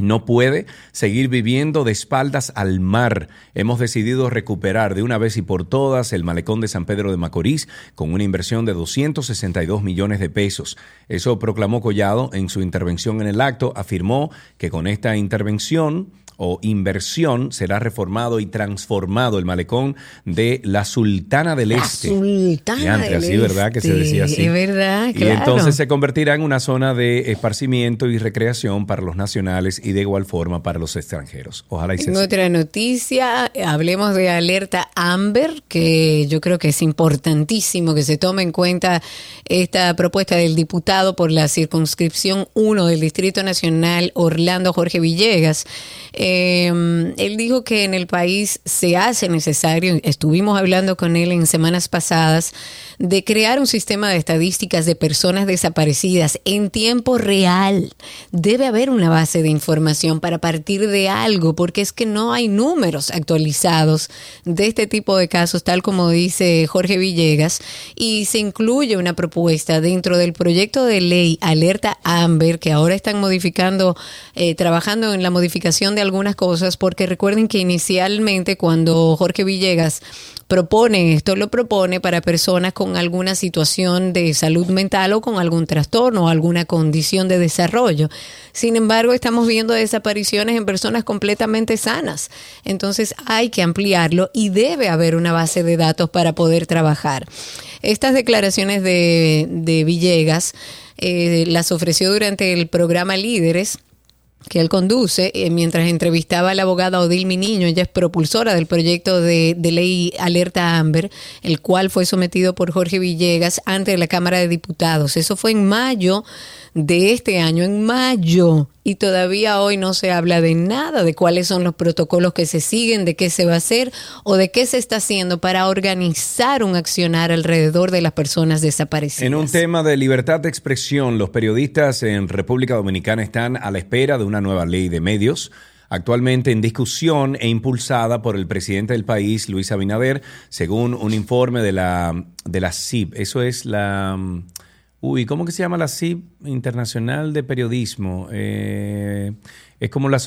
no puede seguir viviendo de espaldas al mar. Hemos decidido recuperar de una vez y por todas el malecón de San Pedro de Macorís con una inversión de 262 millones de pesos. Eso proclamó Collado en su intervención en el acto. Afirmó que con esta intervención o inversión será reformado y transformado el malecón de la Sultana del Este. Sultana Diantre, del así, ¿verdad? Que se decía así. Es verdad, Y claro. entonces se convertirá en una zona de esparcimiento y recreación para los nacionales y de igual forma para los extranjeros. Ojalá y se En otra noticia, hablemos de alerta Amber, que yo creo que es importantísimo que se tome en cuenta esta propuesta del diputado por la circunscripción 1 del Distrito Nacional, Orlando Jorge Villegas. Eh, él dijo que en el país se hace necesario, estuvimos hablando con él en semanas pasadas, de crear un sistema de estadísticas de personas desaparecidas en tiempo real. Debe haber una base de información para partir de algo, porque es que no hay números actualizados de este tipo de casos, tal como dice Jorge Villegas, y se incluye una propuesta dentro del proyecto de ley Alerta Amber, que ahora están modificando, eh, trabajando en la modificación de algunas cosas, porque recuerden que inicialmente cuando Jorge Villegas propone esto, lo propone para personas con alguna situación de salud mental o con algún trastorno o alguna condición de desarrollo. Sin embargo, estamos viendo desapariciones en personas completamente sanas. Entonces hay que ampliarlo y debe haber una base de datos para poder trabajar. Estas declaraciones de, de Villegas eh, las ofreció durante el programa Líderes que él conduce, eh, mientras entrevistaba a la abogada Odil Niño, ella es propulsora del proyecto de, de, ley Alerta Amber, el cual fue sometido por Jorge Villegas ante la Cámara de Diputados. Eso fue en mayo de este año, en mayo, y todavía hoy no se habla de nada, de cuáles son los protocolos que se siguen, de qué se va a hacer o de qué se está haciendo para organizar un accionar alrededor de las personas desaparecidas. En un tema de libertad de expresión, los periodistas en República Dominicana están a la espera de una nueva ley de medios actualmente en discusión e impulsada por el presidente del país, Luis Abinader, según un informe de la, de la CIP. Eso es la... Uy, ¿cómo que se llama la CIP Internacional de Periodismo? Eh, es como la,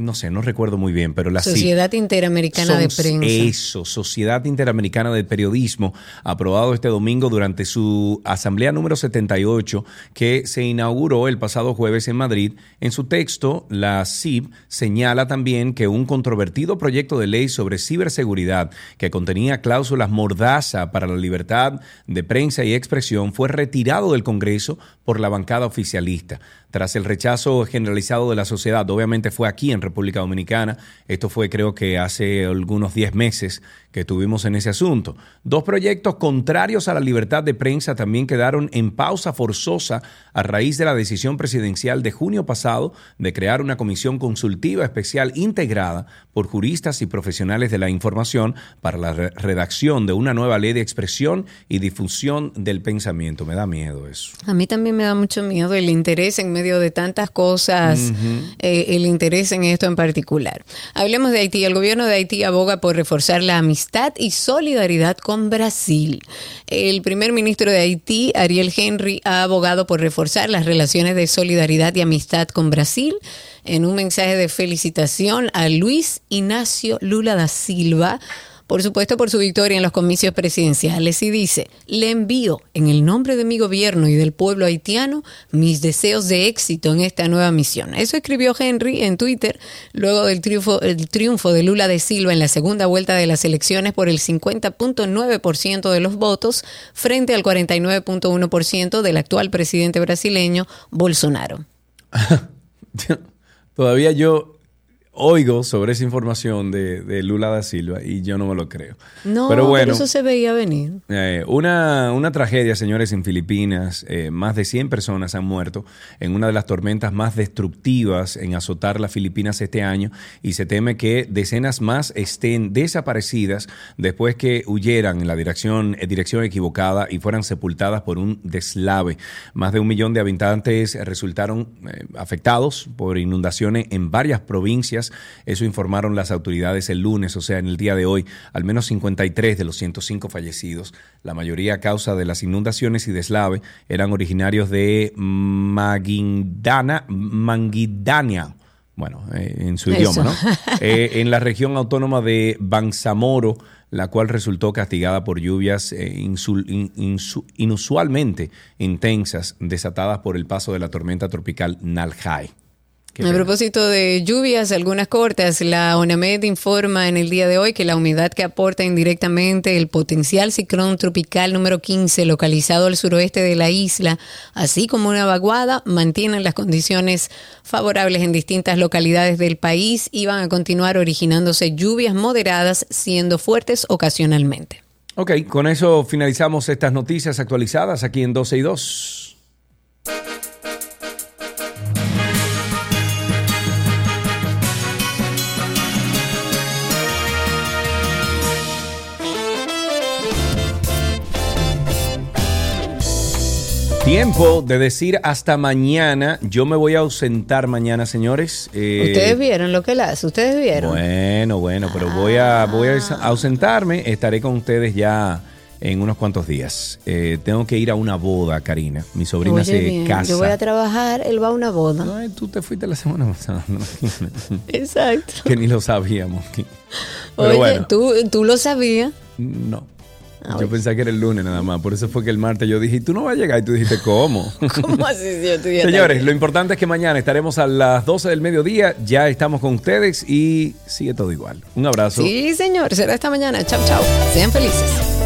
no sé, no recuerdo muy bien, pero la Sociedad CIP. Interamericana de Prensa. Eso, Sociedad Interamericana de Periodismo, aprobado este domingo durante su asamblea número 78, que se inauguró el pasado jueves en Madrid. En su texto, la CIP señala también que un controvertido proyecto de ley sobre ciberseguridad que contenía cláusulas mordaza para la libertad de prensa y expresión fue retirado del Congreso por la bancada oficialista. Tras el rechazo generalizado de la sociedad, obviamente fue aquí en República Dominicana, esto fue creo que hace algunos 10 meses que estuvimos en ese asunto. Dos proyectos contrarios a la libertad de prensa también quedaron en pausa forzosa a raíz de la decisión presidencial de junio pasado de crear una comisión consultiva especial integrada por juristas y profesionales de la información para la re- redacción de una nueva ley de expresión y difusión del pensamiento. Me da miedo eso. A mí también me da mucho miedo el interés en medio de tantas cosas, eh, el interés en esto en particular. Hablemos de Haití. El gobierno de Haití aboga por reforzar la amistad y solidaridad con Brasil. El primer ministro de Haití, Ariel Henry, ha abogado por reforzar las relaciones de solidaridad y amistad con Brasil en un mensaje de felicitación a Luis Ignacio Lula da Silva por supuesto por su victoria en los comicios presidenciales y dice, le envío en el nombre de mi gobierno y del pueblo haitiano mis deseos de éxito en esta nueva misión. Eso escribió Henry en Twitter luego del triunfo, el triunfo de Lula de Silva en la segunda vuelta de las elecciones por el 50.9% de los votos frente al 49.1% del actual presidente brasileño Bolsonaro. Todavía yo oigo sobre esa información de, de Lula da Silva y yo no me lo creo. No, pero bueno, eso se veía venir. Eh, una, una tragedia, señores, en Filipinas. Eh, más de 100 personas han muerto en una de las tormentas más destructivas en azotar las Filipinas este año y se teme que decenas más estén desaparecidas después que huyeran en la dirección, eh, dirección equivocada y fueran sepultadas por un deslave. Más de un millón de habitantes resultaron eh, afectados por inundaciones en varias provincias. Eso informaron las autoridades el lunes, o sea, en el día de hoy, al menos 53 de los 105 fallecidos, la mayoría a causa de las inundaciones y deslave, eran originarios de Maguindana, Manguindania. Bueno, eh, en su Eso. idioma, ¿no? Eh, en la región autónoma de Bangsamoro, la cual resultó castigada por lluvias eh, inusualmente intensas desatadas por el paso de la tormenta tropical Nalhai. Qué A pena. propósito de lluvias, algunas cortas, la ONAMED informa en el día de hoy que la humedad que aporta indirectamente el potencial ciclón tropical número 15 localizado al suroeste de la isla, así como una vaguada, mantienen las condiciones favorables en distintas localidades del país y van a continuar originándose lluvias moderadas, siendo fuertes ocasionalmente. Ok, con eso finalizamos estas noticias actualizadas aquí en 12 y 2. Tiempo de decir hasta mañana. Yo me voy a ausentar mañana, señores. Eh, Ustedes vieron lo que él hace, ustedes vieron. Bueno, bueno, pero voy a, voy a ausentarme. Estaré con ustedes ya en unos cuantos días. Eh, tengo que ir a una boda, Karina. Mi sobrina Oye, se bien, casa. yo voy a trabajar, él va a una boda. Ay, tú te fuiste la semana pasada. ¿no? Exacto. que ni lo sabíamos. Pero Oye, bueno, tú, tú lo sabías. no. Yo pensaba que era el lunes nada más. Por eso fue que el martes yo dije, "¿Y tú no vas a llegar. Y tú dijiste, ¿cómo? ¿Cómo así? Si yo Señores, lo importante es que mañana estaremos a las 12 del mediodía. Ya estamos con ustedes y sigue todo igual. Un abrazo. Sí, señor. Será esta mañana. Chao, chao. Sean felices.